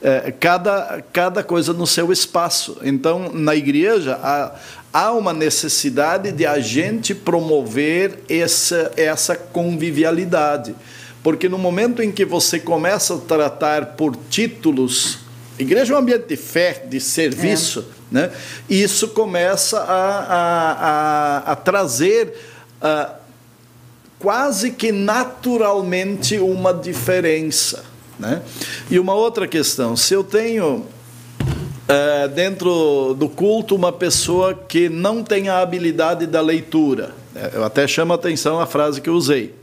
Speaker 4: É, cada, cada coisa no seu espaço. Então, na igreja, a, há uma necessidade de a gente promover essa, essa convivialidade. Porque no momento em que você começa a tratar por títulos, igreja é um ambiente de fé, de serviço, é. né? isso começa a, a, a, a trazer a, quase que naturalmente uma diferença. Né? E uma outra questão, se eu tenho é, dentro do culto uma pessoa que não tem a habilidade da leitura. É, eu até chamo a atenção a frase que eu usei.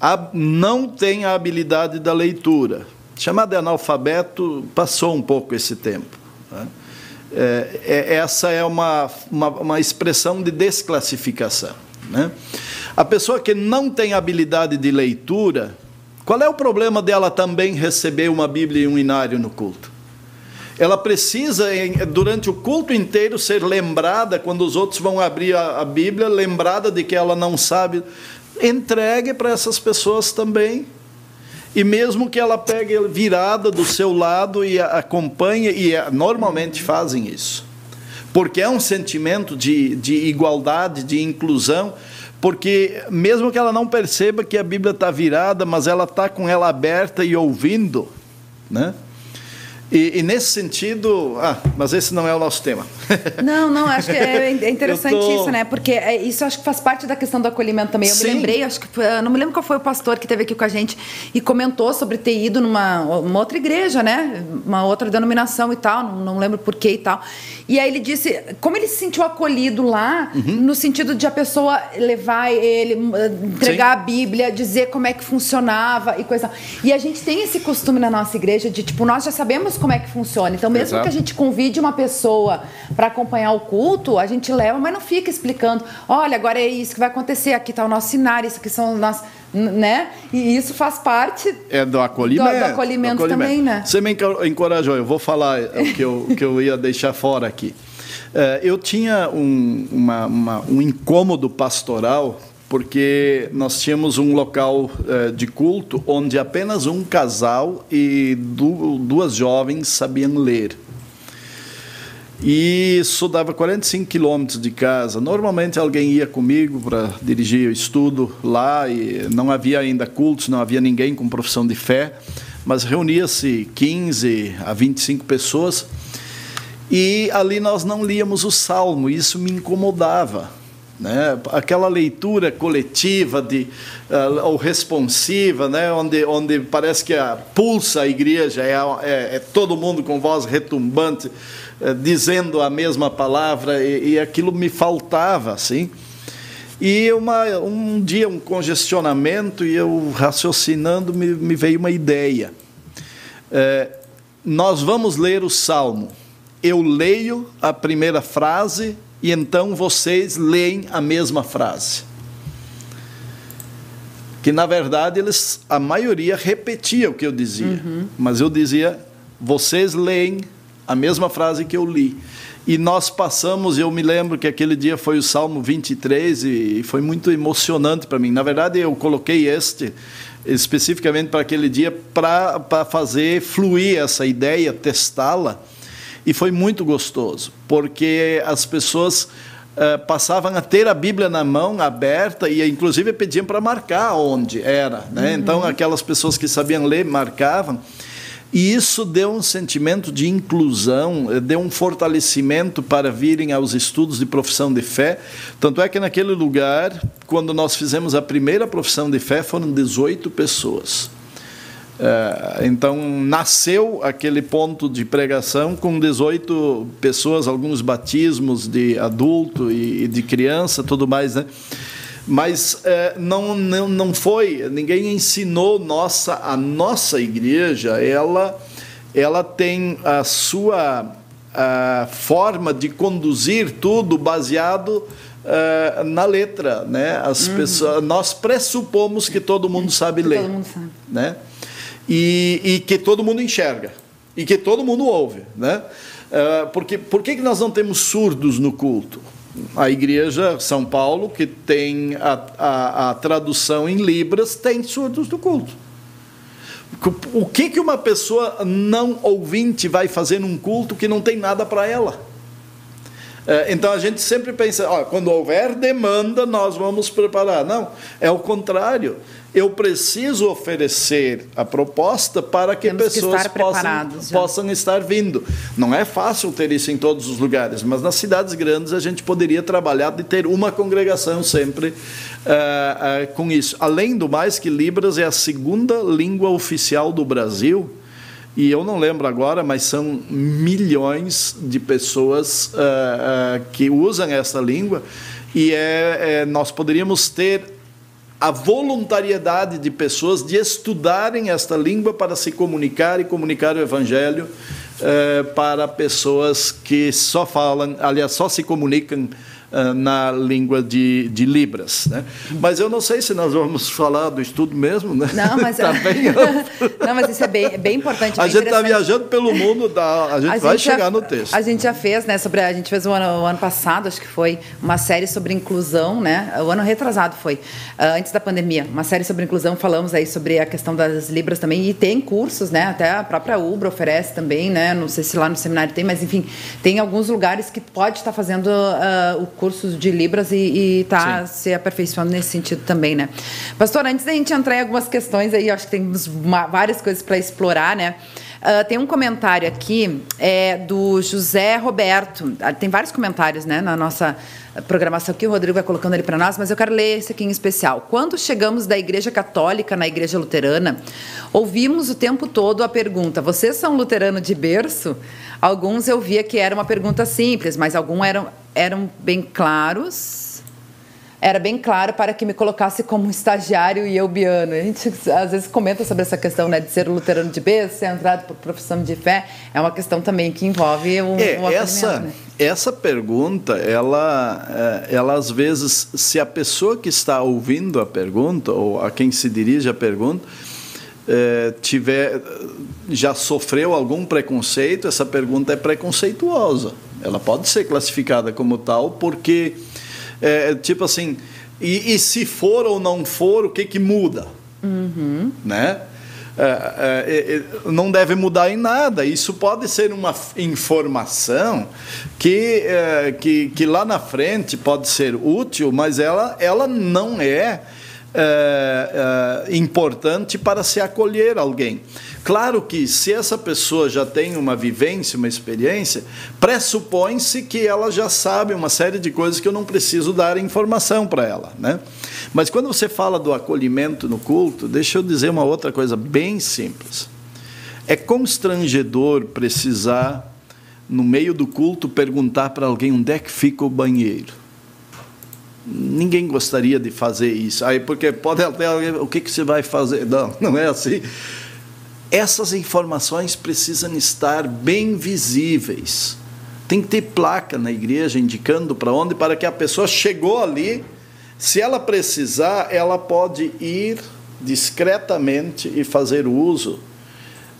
Speaker 4: A, não tem a habilidade da leitura. Chamar de analfabeto passou um pouco esse tempo. Né? É, é, essa é uma, uma, uma, expressão de desclassificação. Né? A pessoa que não tem habilidade de leitura, qual é o problema dela também receber uma Bíblia e um inário no culto? Ela precisa, durante o culto inteiro, ser lembrada, quando os outros vão abrir a, Bíblia, lembrada de que ela não sabe. Entregue para essas pessoas também. E mesmo que ela pegue virada do seu lado e acompanhe, e normalmente fazem isso. Porque é um sentimento de, de igualdade, de inclusão, porque mesmo que ela não perceba que a Bíblia está virada, mas ela está com ela aberta e ouvindo, né? E, e, nesse sentido, ah, mas esse não é o nosso tema. <laughs>
Speaker 2: Não, não, acho que é, é <laughs> interessante tô... isso, né? Porque é, isso acho que faz parte da questão do acolhimento também. Eu Sim. me lembrei, acho que não me lembro qual foi o pastor que esteve aqui com a gente e comentou sobre ter ido numa uma outra igreja, né? Uma outra denominação e tal, não, não lembro por que e tal. E aí ele disse como ele se sentiu acolhido lá, uhum. no sentido de a pessoa levar ele, entregar Sim. a Bíblia, dizer como é que funcionava e coisa. E a gente tem esse costume na nossa igreja de, tipo, nós já sabemos como é que funciona. Então, mesmo Exato. que a gente convide uma pessoa para acompanhar o culto, a gente leva, mas não fica explicando. Olha, agora é isso que vai acontecer. Aqui está o nosso cenário, isso aqui são os nossos né? E isso faz parte
Speaker 4: é do acolhimento,
Speaker 2: do, do acolhimento, do acolhimento. também, né?
Speaker 4: Você me encorajou, eu vou falar o que eu, que eu ia deixar fora aqui. É, eu tinha um, uma, uma, um incômodo pastoral porque nós tínhamos um local eh, de culto onde apenas um casal e duas jovens sabiam ler. E isso dava 45 quilômetros de casa. Normalmente alguém ia comigo para dirigir o estudo lá e não havia ainda cultos, não havia ninguém com profissão de fé, mas reunia-se 15 a 25 pessoas. E ali nós não líamos o salmo, e isso me incomodava né? Aquela leitura coletiva de uh, ou responsiva, né? Onde onde parece que a pulsa a igreja é, é, é todo mundo com voz retumbante dizendo a mesma palavra e, e, aquilo me faltava, assim. E uma, um dia um congestionamento e eu raciocinando me, me veio uma ideia. Uh, nós vamos ler o salmo. Eu leio a primeira frase e então vocês leem a mesma frase. Que na verdade eles, a maioria repetia o que eu dizia, uhum. mas eu dizia, vocês leem a mesma frase que eu li. E nós passamos, eu me lembro que aquele dia foi o Salmo 23 e foi muito emocionante para mim. Na verdade, eu coloquei este especificamente para aquele dia para fazer fluir essa ideia, testá-la e foi muito gostoso, porque as pessoas uh, passavam a ter a Bíblia na mão, aberta, e inclusive pediam para marcar onde era. Né? Uhum. Então, aquelas pessoas que sabiam ler marcavam. E isso deu um sentimento de inclusão, eh, deu um fortalecimento para virem aos estudos de profissão de fé. Tanto é que naquele lugar, quando nós fizemos a primeira profissão de fé, foram 18 pessoas. É, então, nasceu aquele ponto de pregação com 18 pessoas, alguns batismos de adulto e, de criança, tudo mais, né? Mas é, não, não, não foi, ninguém ensinou nossa, a nossa igreja, ela, ela tem a sua a forma de conduzir tudo baseado uh, na letra, né? As uhum. pessoas, nós pressupomos que todo mundo sabe ler, todo mundo sabe. né? e, e que todo mundo enxerga e que todo mundo ouve, né? Uh, porque por que nós não temos surdos no culto? A igreja São Paulo, que tem a, a, a tradução em libras, tem surdos no culto. O que, que uma pessoa não ouvinte vai fazer num culto que não tem nada para ela? Uh, então a gente sempre pensa, ó, quando houver demanda, nós vamos preparar. Não, é o contrário eu preciso oferecer a proposta para que Temos pessoas que possam, possam estar vindo. Não é fácil ter isso em todos os lugares, mas nas cidades grandes a gente poderia trabalhar de ter uma congregação sempre uh, uh, com isso. Além do mais, que Libras é a segunda língua oficial do Brasil. E eu não lembro agora, mas são milhões de pessoas uh, que usam essa língua. E é, é, nós poderíamos ter a voluntariedade de pessoas de estudarem esta língua para se comunicar e comunicar o Evangelho eh, para pessoas que só falam, aliás, só se comunicam uh, na língua de, de Libras. Né? Mas eu não sei se nós vamos falar do estudo mesmo, né?
Speaker 2: Não, mas, <laughs>
Speaker 4: tá bem <laughs>
Speaker 2: não, mas isso é bem, bem importante.
Speaker 4: A
Speaker 2: bem
Speaker 4: gente está viajando pelo mundo, da, a gente
Speaker 2: A
Speaker 4: vai
Speaker 2: gente já-
Speaker 4: chegar no texto.
Speaker 2: A gente já fez, né, sobre a gente fez o ano, o ano passado, acho que foi uma série sobre inclusão, né? O ano retrasado foi, ah, antes da pandemia, uma série sobre inclusão, falamos aí sobre a questão das libras também e tem cursos, né? Até a própria Ubra oferece também, né? Não sei se lá no seminário tem, mas enfim, tem alguns lugares que pode estar fazendo ah, o curso de libras e está se aperfeiçoando nesse sentido também, né? Pastor, antes da gente entrar em algumas questões aí, acho que temos uma- várias coisas para explorar, né? Ah, tem um comentário aqui é, do José Roberto. Ah, Tem vários comentários né, na nossa programação aqui, o Rodrigo vai colocando ali para nós, mas eu quero ler esse aqui em especial. Quando chegamos da Igreja Católica na Igreja Luterana, ouvimos o tempo todo a pergunta: vocês são luterano de berço? Alguns eu via que era uma pergunta simples, mas alguns eram, eram bem claros era bem claro para que me colocasse como estagiário e eu biano. A gente às vezes comenta sobre essa questão né, de ser luterano de berço, ser entrado por profissão de fé. É uma questão também que envolve o,
Speaker 4: É,
Speaker 2: o
Speaker 4: essa,
Speaker 2: né?
Speaker 4: essa pergunta, ela, é, ela às vezes, se a pessoa que está ouvindo a pergunta, ou a quem se dirige a pergunta, é, tiver, já sofreu algum preconceito, essa pergunta é preconceituosa. Ela pode ser classificada como tal, porque, é, tipo assim, e, e se for ou não for, o que, que muda? né? É, é, não deve mudar em nada. Isso pode ser uma informação que, é, que, que lá na frente pode ser útil, mas ela, ela não é, é, é, importante para se acolher alguém. Claro que se essa pessoa já tem uma vivência, uma experiência, pressupõe-se que ela já sabe uma série de coisas que eu não preciso dar informação para ela, né? Mas quando você fala do acolhimento no culto, deixa eu dizer uma outra coisa bem simples. É constrangedor precisar, no meio do culto, perguntar para alguém onde é que fica o banheiro. Ninguém gostaria de fazer isso. Aí, porque pode até alguém, o que, que você vai fazer? Não, <laughs> não é assim. Essas informações precisam estar bem visíveis. Tem que ter placa na igreja indicando para onde, para que a pessoa chegou ali, se ela precisar, ela pode ir discretamente e fazer uso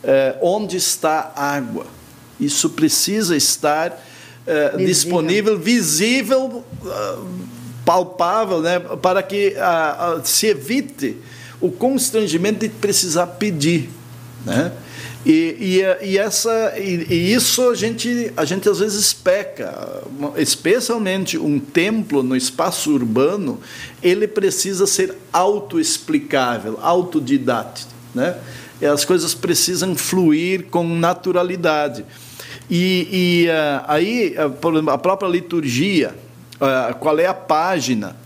Speaker 4: eh, onde está a água. Isso precisa estar
Speaker 2: Visível.
Speaker 4: disponível, visível, ah, palpável, né, para que ah, ah, se evite o constrangimento de precisar pedir. Né? E, e, e essa, e, e isso a gente, a gente às vezes peca, especialmente um templo no espaço urbano, ele precisa ser autoexplicável, autodidático. Né? As coisas precisam fluir com naturalidade. E, e ah, aí, ah, a própria liturgia, ah, qual é a página?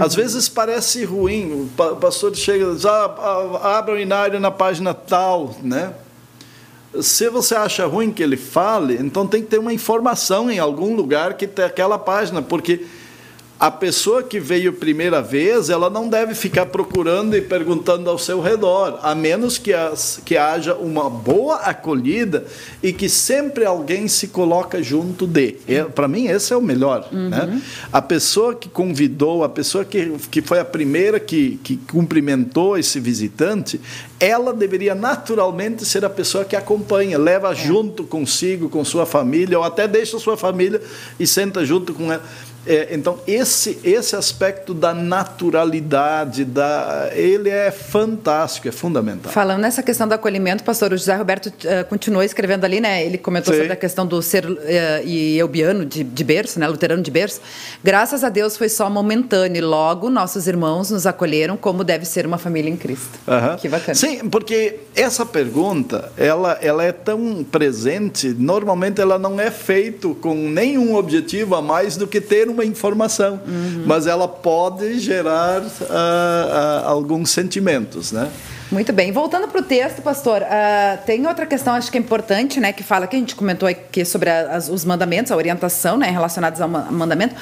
Speaker 4: Às vezes parece ruim, o pastor chega e diz, ah, ah, abra o inário na página tal, né? Se você acha ruim que ele fale, então tem que ter uma informação em algum lugar que tem aquela página, porque a pessoa que veio primeira vez, ela não deve ficar procurando e perguntando ao seu redor, a menos que, as, que haja uma boa acolhida e que sempre alguém se coloca junto de. Para mim, esse é o melhor. Né? A pessoa que convidou, a pessoa que, que foi a primeira que, que cumprimentou esse visitante, ela deveria naturalmente ser a pessoa que acompanha, leva junto consigo, com sua família, ou até deixa sua família e senta junto com ela. É, então, esse, esse aspecto da naturalidade, da, ele é fantástico, é fundamental.
Speaker 2: Falando nessa questão do acolhimento, pastor, o José Roberto eh, continuou escrevendo ali, né? Ele comentou
Speaker 4: Sim.
Speaker 2: sobre a questão do ser eh, e eubiano de, de berço, né? Luterano de berço. Graças a Deus foi só momentâneo. e Logo, nossos irmãos nos acolheram como deve ser uma família em Cristo.
Speaker 4: Aham.
Speaker 2: Que bacana.
Speaker 4: Sim, porque essa pergunta, ela, ela é tão presente, normalmente ela não é feita com nenhum objetivo a mais do que ter uma informação,
Speaker 2: Uhum.
Speaker 4: mas ela pode gerar ah, ah, alguns sentimentos, né?
Speaker 2: Muito bem. Voltando para o texto, pastor, ah, tem outra questão, acho que é importante, né, que fala que a gente comentou aqui sobre as- os mandamentos, a orientação, né, relacionados ao ma- mandamento,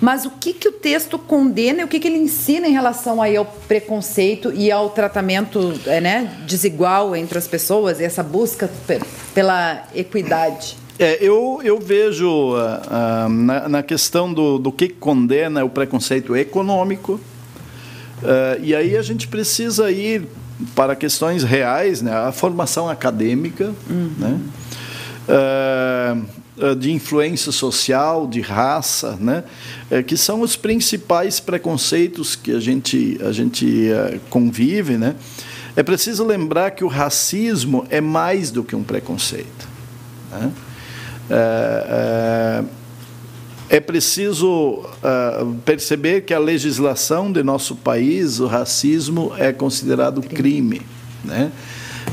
Speaker 2: mas o que que o texto condena e o que que ele ensina em relação aí ao preconceito e ao tratamento, eh, né, desigual entre as pessoas e essa busca pe- pela equidade?
Speaker 4: É, eu, eu vejo uh, uh, na, na, questão do, do que condena o preconceito econômico, uh, e aí a gente precisa ir para questões reais, né? a formação acadêmica, uhum. né? de influência social, de raça, né? que são os principais preconceitos que a gente, a gente convive. Né? É preciso lembrar que o racismo é mais do que um preconceito. Né? É, é, é preciso é, perceber que a legislação de nosso país, o racismo é considerado crime. Né?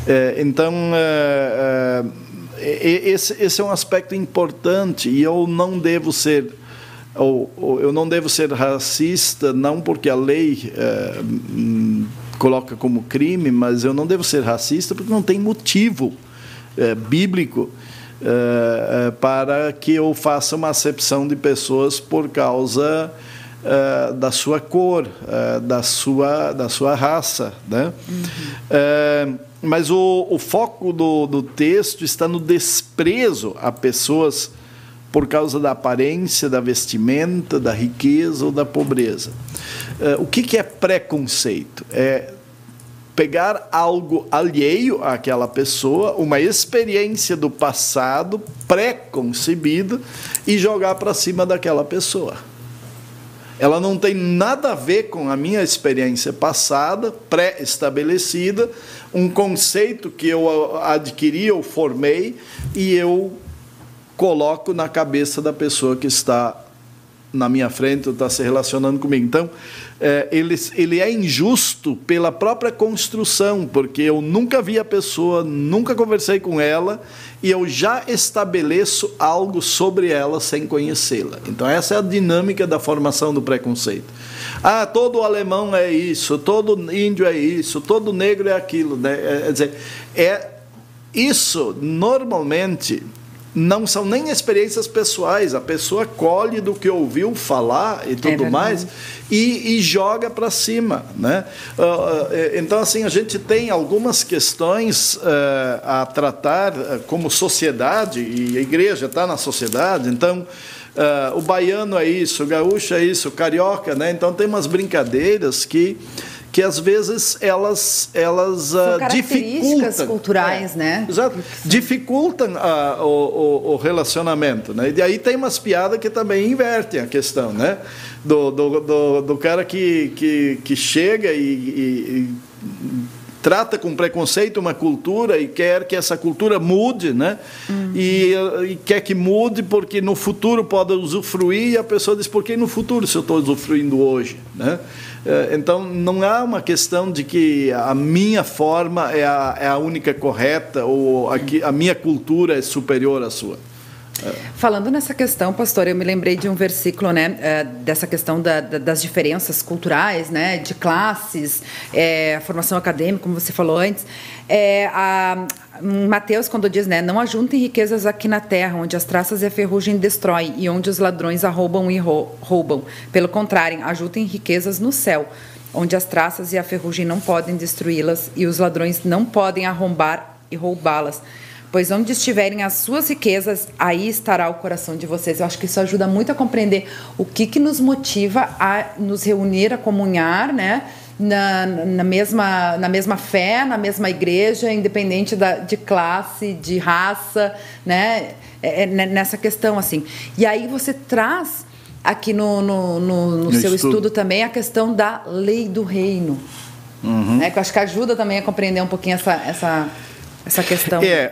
Speaker 4: É, então, é, é, esse, esse é um aspecto importante e eu não devo ser ou, ou, eu não devo ser racista não porque a lei é, coloca como crime, mas eu não devo ser racista porque não tem motivo bíblico uh, para que eu faça uma acepção de pessoas por causa uh, da sua cor, da, sua, da sua raça. Né? Uhum. mas o, o foco do, do texto está no desprezo a pessoas por causa da aparência, da vestimenta, da riqueza ou da pobreza. o que, que é preconceito? É pegar algo alheio àquela pessoa, uma experiência do passado pré-concebida e jogar para cima daquela pessoa. Ela não tem nada a ver com a minha experiência passada, pré-estabelecida, um conceito que eu adquiri ou formei e eu coloco na cabeça da pessoa que está na minha frente ou está se relacionando comigo. Então, é, ele, ele é injusto pela própria construção, porque eu nunca vi a pessoa, nunca conversei com ela e eu já estabeleço algo sobre ela sem conhecê-la. Então, essa é a dinâmica da formação do preconceito. Ah, todo alemão é isso, todo índio é isso, todo negro é aquilo. Né? É, é dizer, é isso normalmente não são nem experiências pessoais. A pessoa colhe do que ouviu falar e tudo é mais e, e joga para cima. Né? Uh, então, assim, a gente tem algumas questões uh, a tratar uh, como sociedade, e a igreja está na sociedade, então. o baiano é isso, o gaúcho é isso, o carioca, né? Então tem umas brincadeiras que que às vezes elas elas São
Speaker 2: uh, dificultam culturais, é, né?
Speaker 4: Exato, dificultam uh, o, o, o, relacionamento, né? E aí tem umas piadas que também invertem a questão, né? Do, do, do, do cara que, que, que chega e, e, e trata com preconceito uma cultura e quer que essa cultura mude, né? Uhum. E, e, quer que mude porque no futuro pode usufruir e a pessoa diz por que no futuro se eu estou usufruindo hoje, né? É, então, não há uma questão de que a minha forma é a, é a única correta ou a, a minha cultura é superior à sua.
Speaker 2: Falando nessa questão, pastor, eu me lembrei de um versículo, né, é, dessa questão da, das diferenças culturais, né, de classes, é, formação acadêmica, como você falou antes. É, a, Mateus, quando diz, né, não ajuntem riquezas aqui na terra, onde as traças e a ferrugem destroem e onde os ladrões arrombam e roubam. Pelo contrário, ajuntem riquezas no céu, onde as traças e a ferrugem não podem destruí-las e os ladrões não podem arrombar e roubá-las pois onde estiverem as suas riquezas, aí estará o coração de vocês. Eu acho que isso ajuda muito a compreender o que, que nos motiva a nos reunir, a comunhar, né? Na, na, mesma, na mesma fé, na mesma igreja, independente da, de classe, de raça, né? É, é, nessa questão, assim. E aí você traz aqui no, no, no, no seu estudo. estudo. também a questão da lei do reino. Uhum. Né? Que eu acho que ajuda também a compreender um pouquinho essa, essa, essa questão.
Speaker 4: É,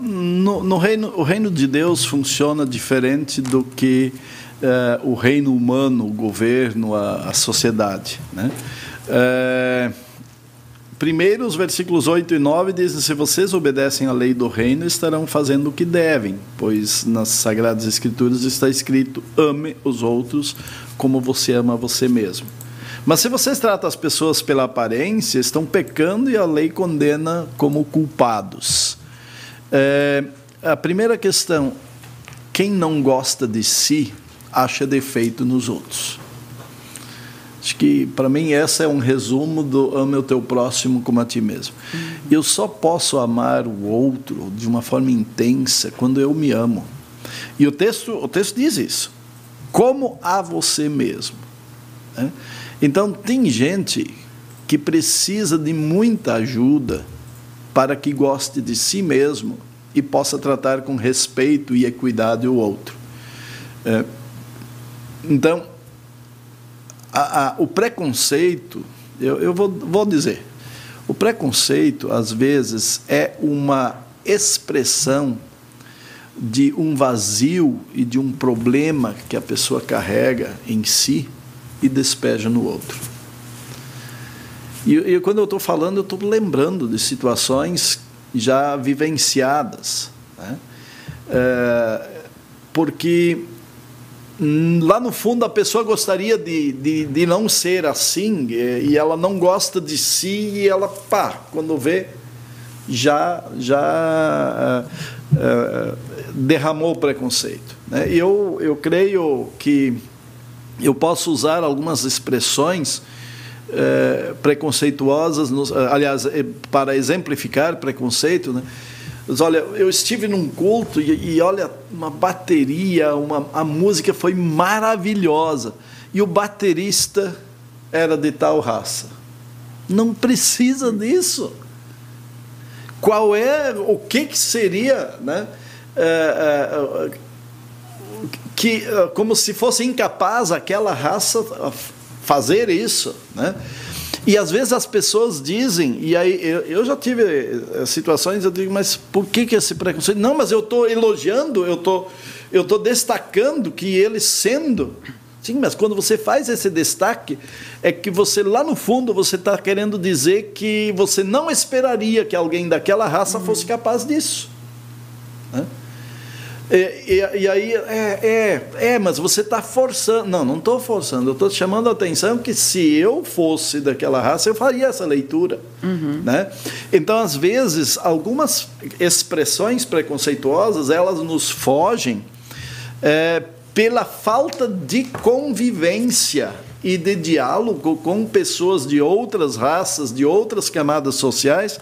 Speaker 4: um, no, no, reino, o reino de Deus funciona diferente do que uh, o reino humano, o governo, a, a sociedade. Né? Uh, primeiro, os versículos 8 e 9 dizem: Se vocês obedecem à lei do reino, estarão fazendo o que devem, pois nas Sagradas Escrituras está escrito: ame os outros como você ama você mesmo. Mas se vocês tratam as pessoas pela aparência, estão pecando e a lei condena como culpados. É, a primeira questão: quem não gosta de si acha defeito nos outros. Acho que, para mim, essa é um resumo do ame o teu próximo como a ti mesmo. Uhum. Eu só posso amar o outro de uma forma intensa quando eu me amo. E o texto, o texto diz isso. Como a você mesmo. Né? Então, tem gente que precisa de muita ajuda para que goste de si mesmo e possa tratar com respeito e equidade o outro. É, então, a, a, o preconceito, eu, eu vou, vou dizer, o preconceito, às vezes, é uma expressão de um vazio e de um problema que a pessoa carrega em si e despeja no outro. E, e quando eu estou falando, eu estou lembrando de situações já vivenciadas. Né? É, porque lá no fundo a pessoa gostaria de, de, de não ser assim e ela não gosta de si e ela, pá, quando vê, já, já uh, derramou o preconceito. Né? Eu, eu creio que eu posso usar algumas expressões é, preconceituosas, aliás, é, para exemplificar preconceito, né? Mas olha, eu estive num culto e, e, olha, uma bateria, uma, a música foi maravilhosa. E o baterista era de tal raça. Não precisa disso. Qual é, o que, que seria, né? É, é, que ah, como se fosse incapaz aquela raça fazer isso, né? E às vezes as pessoas dizem, e aí eu, eu já tive eh, situações, eu digo, mas por que, que esse preconceito? Não, mas eu estou elogiando, eu tô, estou destacando que ele sendo. Sim, mas quando você faz esse destaque, é que você lá no fundo você está querendo dizer que você não esperaria que alguém daquela raça fosse capaz disso. Né? E, e, e, aí, é, é, é, mas você está forçando. Não, não estou forçando, eu estou chamando a atenção que se eu fosse daquela raça, eu faria essa leitura. Uhum. Né? Então, às vezes, algumas expressões preconceituosas, elas nos fogem é, pela falta de convivência e de diálogo com pessoas de outras raças, de outras camadas sociais,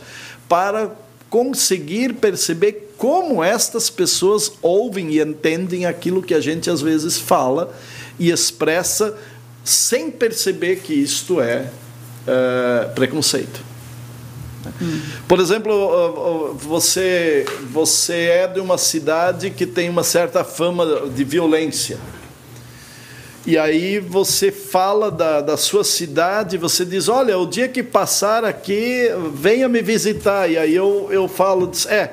Speaker 4: para conseguir perceber como estas pessoas ouvem e entendem aquilo que a gente às vezes fala e expressa sem perceber que isto é uh, preconceito. Hum. Por exemplo, você, você é de uma cidade que tem uma certa fama de violência. E aí você fala da, da sua cidade, você diz, olha, o dia que passar aqui, venha me visitar. E aí eu, eu falo, é,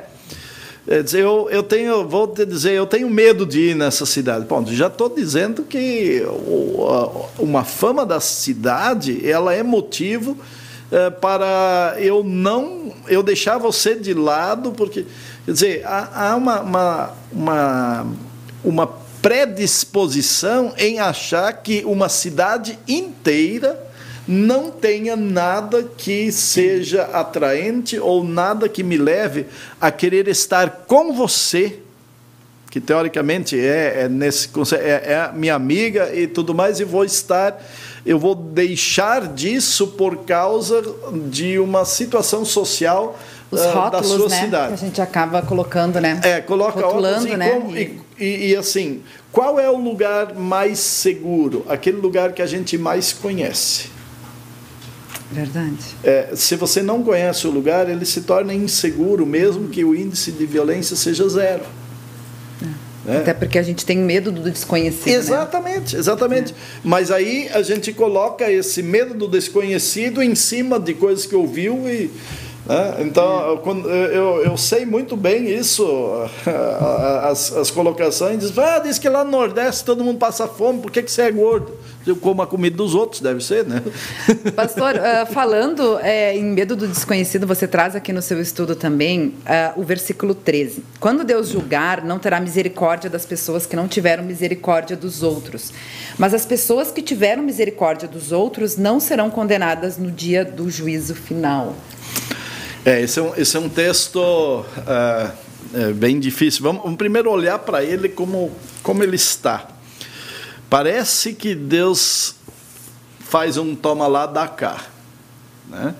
Speaker 4: é eu, eu tenho, vou te dizer, eu tenho medo de ir nessa cidade. Bom, já estou dizendo que uma fama da cidade, ela é motivo é, para eu não, eu deixar você de lado, porque, quer dizer, há, há uma, uma, uma, uma predisposição em achar que uma cidade inteira não tenha nada que seja atraente ou nada que me leve a querer estar com você, que teoricamente é, é nesse é, é minha amiga e tudo mais, e vou estar, eu vou deixar disso por causa de uma situação social
Speaker 2: os uh, rótulos, da sua né, cidade. Que a gente acaba colocando, né?
Speaker 4: É, coloca Rotulando, óculos e, né? E, e, e, assim, qual é o lugar mais seguro? Aquele lugar que a gente mais conhece.
Speaker 2: Verdade.
Speaker 4: É, se você não conhece o lugar, ele se torna inseguro, mesmo que o índice de violência seja zero.
Speaker 2: É. Até porque a gente tem medo do desconhecido. Né?
Speaker 4: Exatamente, né? exatamente. É. Mas aí a gente coloca esse medo do desconhecido em cima de coisas que ouviu e. Né? Então, quando, eu, eu sei muito bem isso, <laughs> as, as colocações. Diz, ah, diz que lá no Nordeste todo mundo passa fome, por que, que você é gordo? Eu como a comida dos outros, deve ser, né? <laughs>
Speaker 2: Pastor, uh, falando é, em medo do desconhecido, você traz aqui no seu estudo também uh, o versículo 13. Quando Deus julgar, não terá misericórdia das pessoas que não tiveram misericórdia dos outros. Mas as pessoas que tiveram misericórdia dos outros não serão condenadas no dia do juízo final.
Speaker 4: É, esse é um, esse é um texto uh, é bem difícil. Vamos, vamos primeiro olhar para ele como, como ele está. Parece que Deus faz um toma lá, dá cá. Né?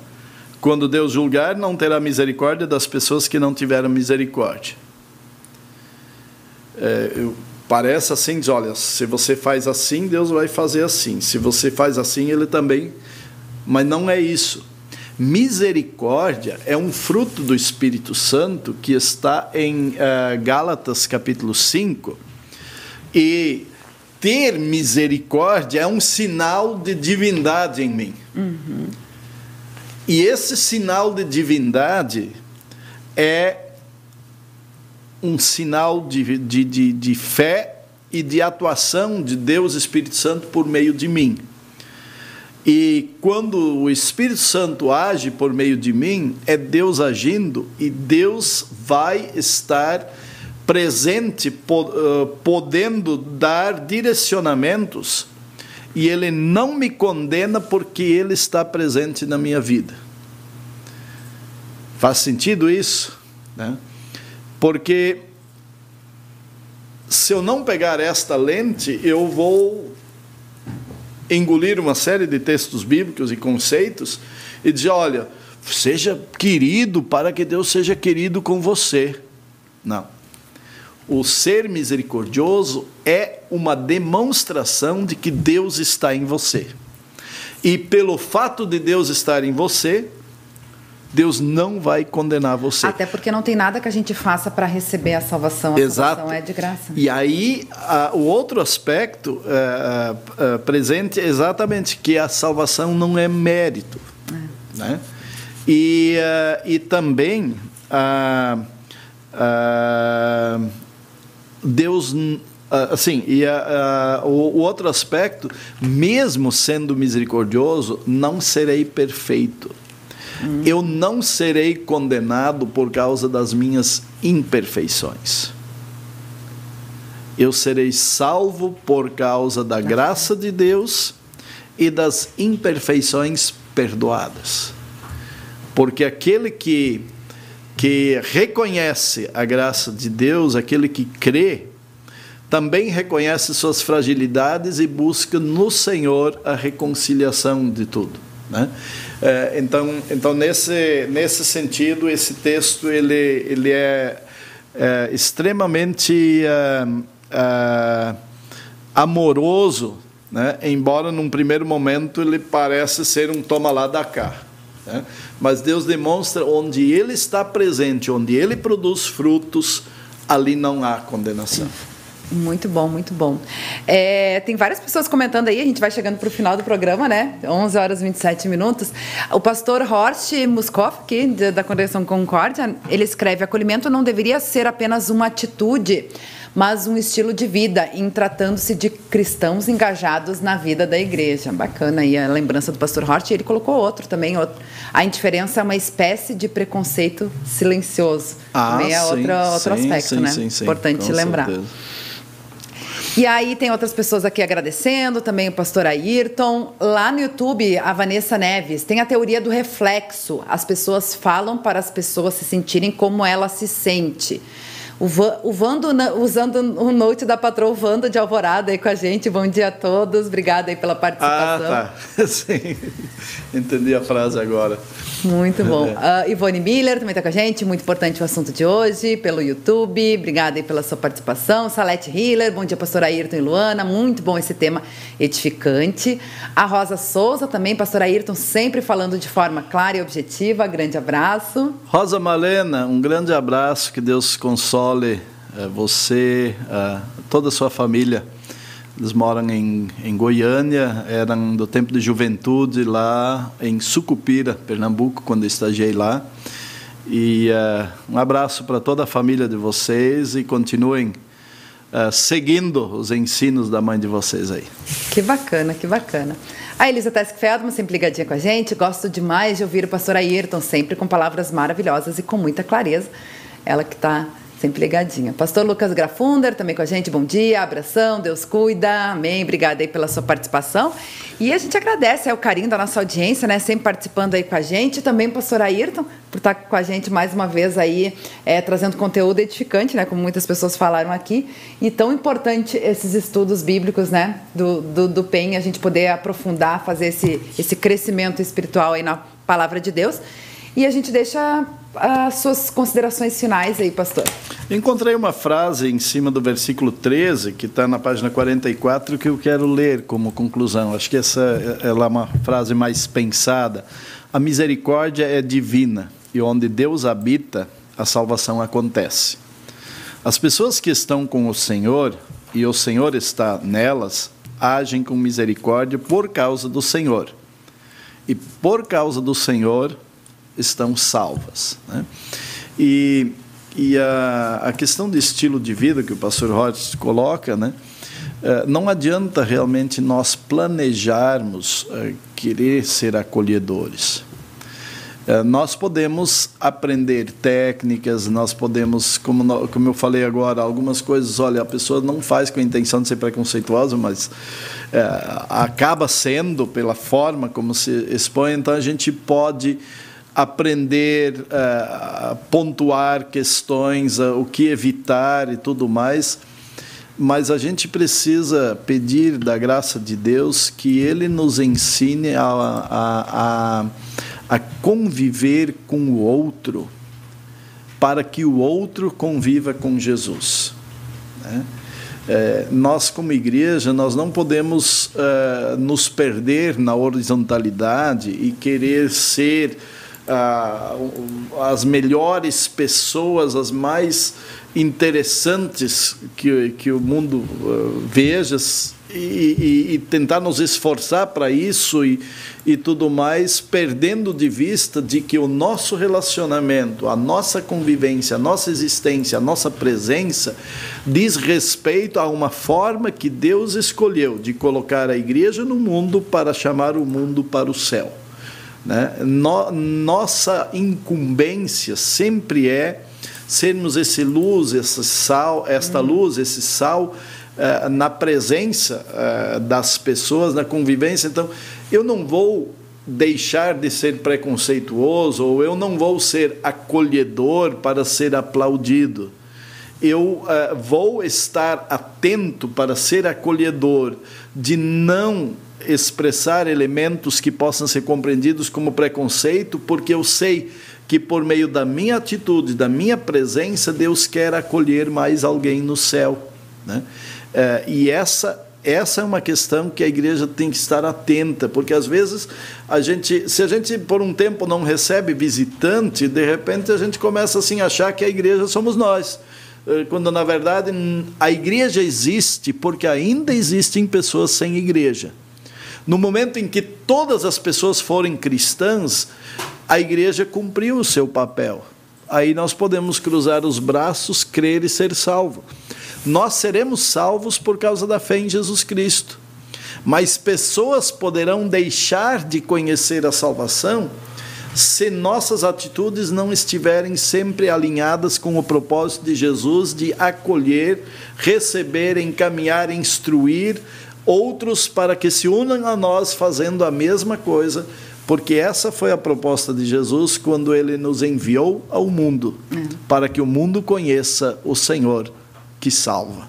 Speaker 4: Quando Deus julgar, não terá misericórdia das pessoas que não tiveram misericórdia. é, eu, parece assim, diz, olha, se você faz assim, Deus vai fazer assim. Se você faz assim, Ele também. Mas não é isso. Misericórdia é um fruto do Espírito Santo que está em uh, Gálatas capítulo 5. E ter misericórdia é um sinal de divindade em mim. Uhum. E esse sinal de divindade é um sinal de, de, de, de fé e de atuação de Deus Espírito Santo por meio de mim. E quando o Espírito Santo age por meio de mim, é Deus agindo e Deus vai estar presente, podendo dar direcionamentos, e Ele não me condena porque Ele está presente na minha vida. Faz sentido isso? Né? Porque se eu não pegar esta lente, eu vou engolir uma série de textos bíblicos e conceitos e dizer: olha, seja querido para que Deus seja querido com você. Não. O ser misericordioso é uma demonstração de que Deus está em você. E pelo fato de Deus estar em você, Deus não vai condenar você.
Speaker 2: Até porque não tem nada que a gente faça para receber a salvação. A
Speaker 4: Exato.
Speaker 2: salvação é de graça.
Speaker 4: E aí, a, o outro aspecto é, é, presente é exatamente que a salvação não é mérito. É. Né? E, uh, e também, Deus assim, e o, o, outro aspecto, mesmo sendo misericordioso, não serei perfeito. Eu não serei condenado por causa das minhas imperfeições. Eu serei salvo por causa da graça de Deus e das imperfeições perdoadas. Porque aquele que, que reconhece a graça de Deus, aquele que crê, também reconhece suas fragilidades e busca no Senhor a reconciliação de tudo. Né? É, então, então nesse, nesse sentido, esse texto ele, ele é, é extremamente é, é, amoroso, né? embora num primeiro momento ele pareça ser um toma lá da cá. Né? Mas Deus demonstra onde Ele está presente, onde Ele produz frutos, ali não há condenação.
Speaker 2: Muito bom, muito bom. É, tem várias pessoas comentando aí, a gente vai chegando para o final do programa, né? 11 horas e 27 minutos. O pastor Horst Muskoff, aqui da Congregação Concórdia, ele escreve: acolhimento não deveria ser apenas uma atitude, mas um estilo de vida, em tratando-se de cristãos engajados na vida da igreja. Bacana aí a lembrança do pastor Hort. Ele colocou outro também. Outro. A indiferença é uma espécie de preconceito silencioso.
Speaker 4: Ah,
Speaker 2: também é
Speaker 4: sim,
Speaker 2: outro, outro
Speaker 4: sim,
Speaker 2: aspecto,
Speaker 4: sim,
Speaker 2: né?
Speaker 4: Sim, sim,
Speaker 2: Importante lembrar.
Speaker 4: Certeza.
Speaker 2: E aí tem outras pessoas aqui agradecendo, também o pastor Ayrton. Lá no YouTube, a Vanessa Neves tem a teoria do reflexo. As pessoas falam para as pessoas se sentirem como ela se sente. O, o Vando usando o note da patroa Vando de Alvorada aí com a gente. Bom dia a todos. Obrigada aí pela participação.
Speaker 4: Ah, tá. <laughs> Sim. Entendi a frase agora.
Speaker 2: Muito bom. Uh, Ivone Miller também está com a gente. Muito importante o assunto de hoje, pelo YouTube. Obrigada aí pela sua participação. Salete Hiller, bom dia, pastora Ayrton e Luana. Muito bom esse tema edificante. A Rosa Souza também, pastora Ayrton, sempre falando de forma clara e objetiva. Grande abraço.
Speaker 4: Rosa Malena, um grande abraço. Que Deus console Console, eh, você, eh, toda a sua família. Eles moram em, em Goiânia, eram do tempo de juventude lá em Sucupira, Pernambuco, quando eu estagiei lá. E uh, um abraço para toda a família de vocês e continuem uh, seguindo os ensinos da mãe de vocês aí.
Speaker 2: Que bacana, que bacana. A Elisa Tesk Feldman, sempre ligadinha com a gente. Gosto demais de ouvir o pastor Ayrton, sempre com palavras maravilhosas e com muita clareza. Ela que está Sempre ligadinha. Pastor Lucas Grafunder também com a gente. Bom dia, abração, Deus cuida. Amém. Obrigada aí pela sua participação. E a gente agradece aí, o carinho da nossa audiência, né? Sempre participando aí com a gente. Também pastor Ayrton, por estar com a gente mais uma vez aí, é, trazendo conteúdo edificante, né? Como muitas pessoas falaram aqui. E tão importante esses estudos bíblicos, né? Do, do, do PEN, a gente poder aprofundar, fazer esse, esse crescimento espiritual aí na palavra de Deus. E a gente deixa as suas considerações finais aí, pastor.
Speaker 4: Encontrei uma frase em cima do versículo 13, que está na página 44, que eu quero ler como conclusão. Acho que essa ela é uma frase mais pensada. A misericórdia é divina e onde Deus habita, a salvação acontece. As pessoas que estão com o Senhor e o Senhor está nelas, agem com misericórdia por causa do Senhor. E por causa do Senhor estão salvas. Né? E e a, a questão de estilo de vida que o pastor Rhodes coloca, né? Eh, não adianta realmente nós planejarmos eh, querer ser acolhedores. Eh, nós podemos aprender técnicas, nós podemos, como, como eu falei agora, algumas coisas, olha, a pessoa não faz com a intenção de ser preconceituosa, mas é, acaba sendo pela forma como se expõe, então a gente pode aprender a pontuar questões, o que evitar e tudo mais. Mas a gente precisa pedir da graça de Deus que Ele nos ensine a, a, a, a conviver com o outro, para que o outro conviva com Jesus. Né? É, nós, como igreja, nós não podemos uh, nos perder na horizontalidade e querer ser as melhores pessoas, as mais interessantes que, que o mundo uh, veja e, e, e, tentar nos esforçar para isso e, e tudo mais, perdendo de vista de que o nosso relacionamento, a nossa convivência, a nossa existência, a nossa presença diz respeito a uma forma que Deus escolheu de colocar a igreja no mundo para chamar o mundo para o céu. Né? No, nossa incumbência sempre é sermos esse luz, esse sal, esta uhum. luz, esse sal uh, na presença uh, das pessoas, na convivência. Então, eu não vou deixar de ser preconceituoso ou eu não vou ser acolhedor para ser aplaudido. Eu uh, vou estar atento para ser acolhedor, de não expressar elementos que possam ser compreendidos como preconceito, porque eu sei que por meio da minha atitude, da minha presença, Deus quer acolher mais alguém no céu. Né? É, e essa essa é uma questão que a igreja tem que estar atenta, porque às vezes a gente, se a gente por um tempo não recebe visitante, de repente a gente começa assim a achar que a igreja somos nós, é, quando na verdade a igreja existe porque ainda existem pessoas sem igreja. No momento em que todas as pessoas forem cristãs, a igreja cumpriu o seu papel. Aí nós podemos cruzar os braços, crer e ser salvo. Nós seremos salvos por causa da fé em Jesus Cristo. Mas pessoas poderão deixar de conhecer a salvação se nossas atitudes não estiverem sempre alinhadas com o propósito de Jesus de acolher, receber, encaminhar, instruir, outros para que se unam a nós fazendo a mesma coisa, porque essa foi a proposta de Jesus quando ele nos enviou ao mundo, é. para que o mundo conheça o Senhor que salva.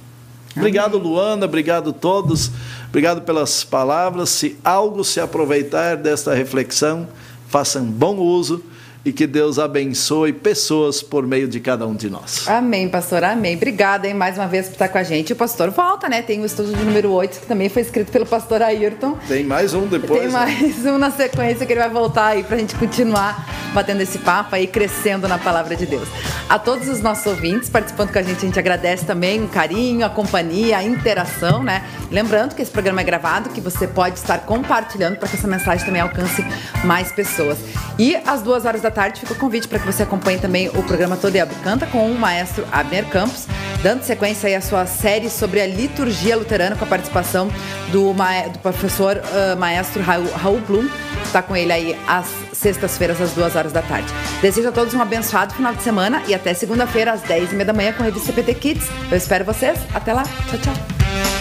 Speaker 4: Obrigado, Luana, obrigado a todos, obrigado pelas palavras. Se algo se aproveitar desta reflexão, façam bom uso e que Deus abençoe pessoas por meio de cada um de nós.
Speaker 2: Amém, pastor, amém. Obrigada hein, mais uma vez por estar com a gente. O pastor volta, né? Tem o estudo de número 8, que também foi escrito pelo pastor Ayrton.
Speaker 4: Tem mais um depois.
Speaker 2: Tem né? mais né? um na sequência que ele vai voltar aí para a gente continuar batendo esse papo aí, crescendo na palavra de Deus. A todos os nossos ouvintes participando com a gente, a gente agradece também o carinho, a companhia, a interação, né? Lembrando que esse programa é gravado, que você pode estar compartilhando para que essa mensagem também alcance mais pessoas. E às duas horas da da tarde fica o convite para que você acompanhe também o programa Todo e Canta com o maestro Abner Campos, dando sequência aí à sua série sobre a liturgia luterana com a participação do, do professor uh, maestro Raul, Raul Blum, que está com ele aí às sextas-feiras, às duas horas da tarde. Desejo a todos um abençoado final de semana e até segunda-feira, às dez e meia da manhã, com a revista CPT Kids. Eu espero vocês. Até lá. Tchau, tchau.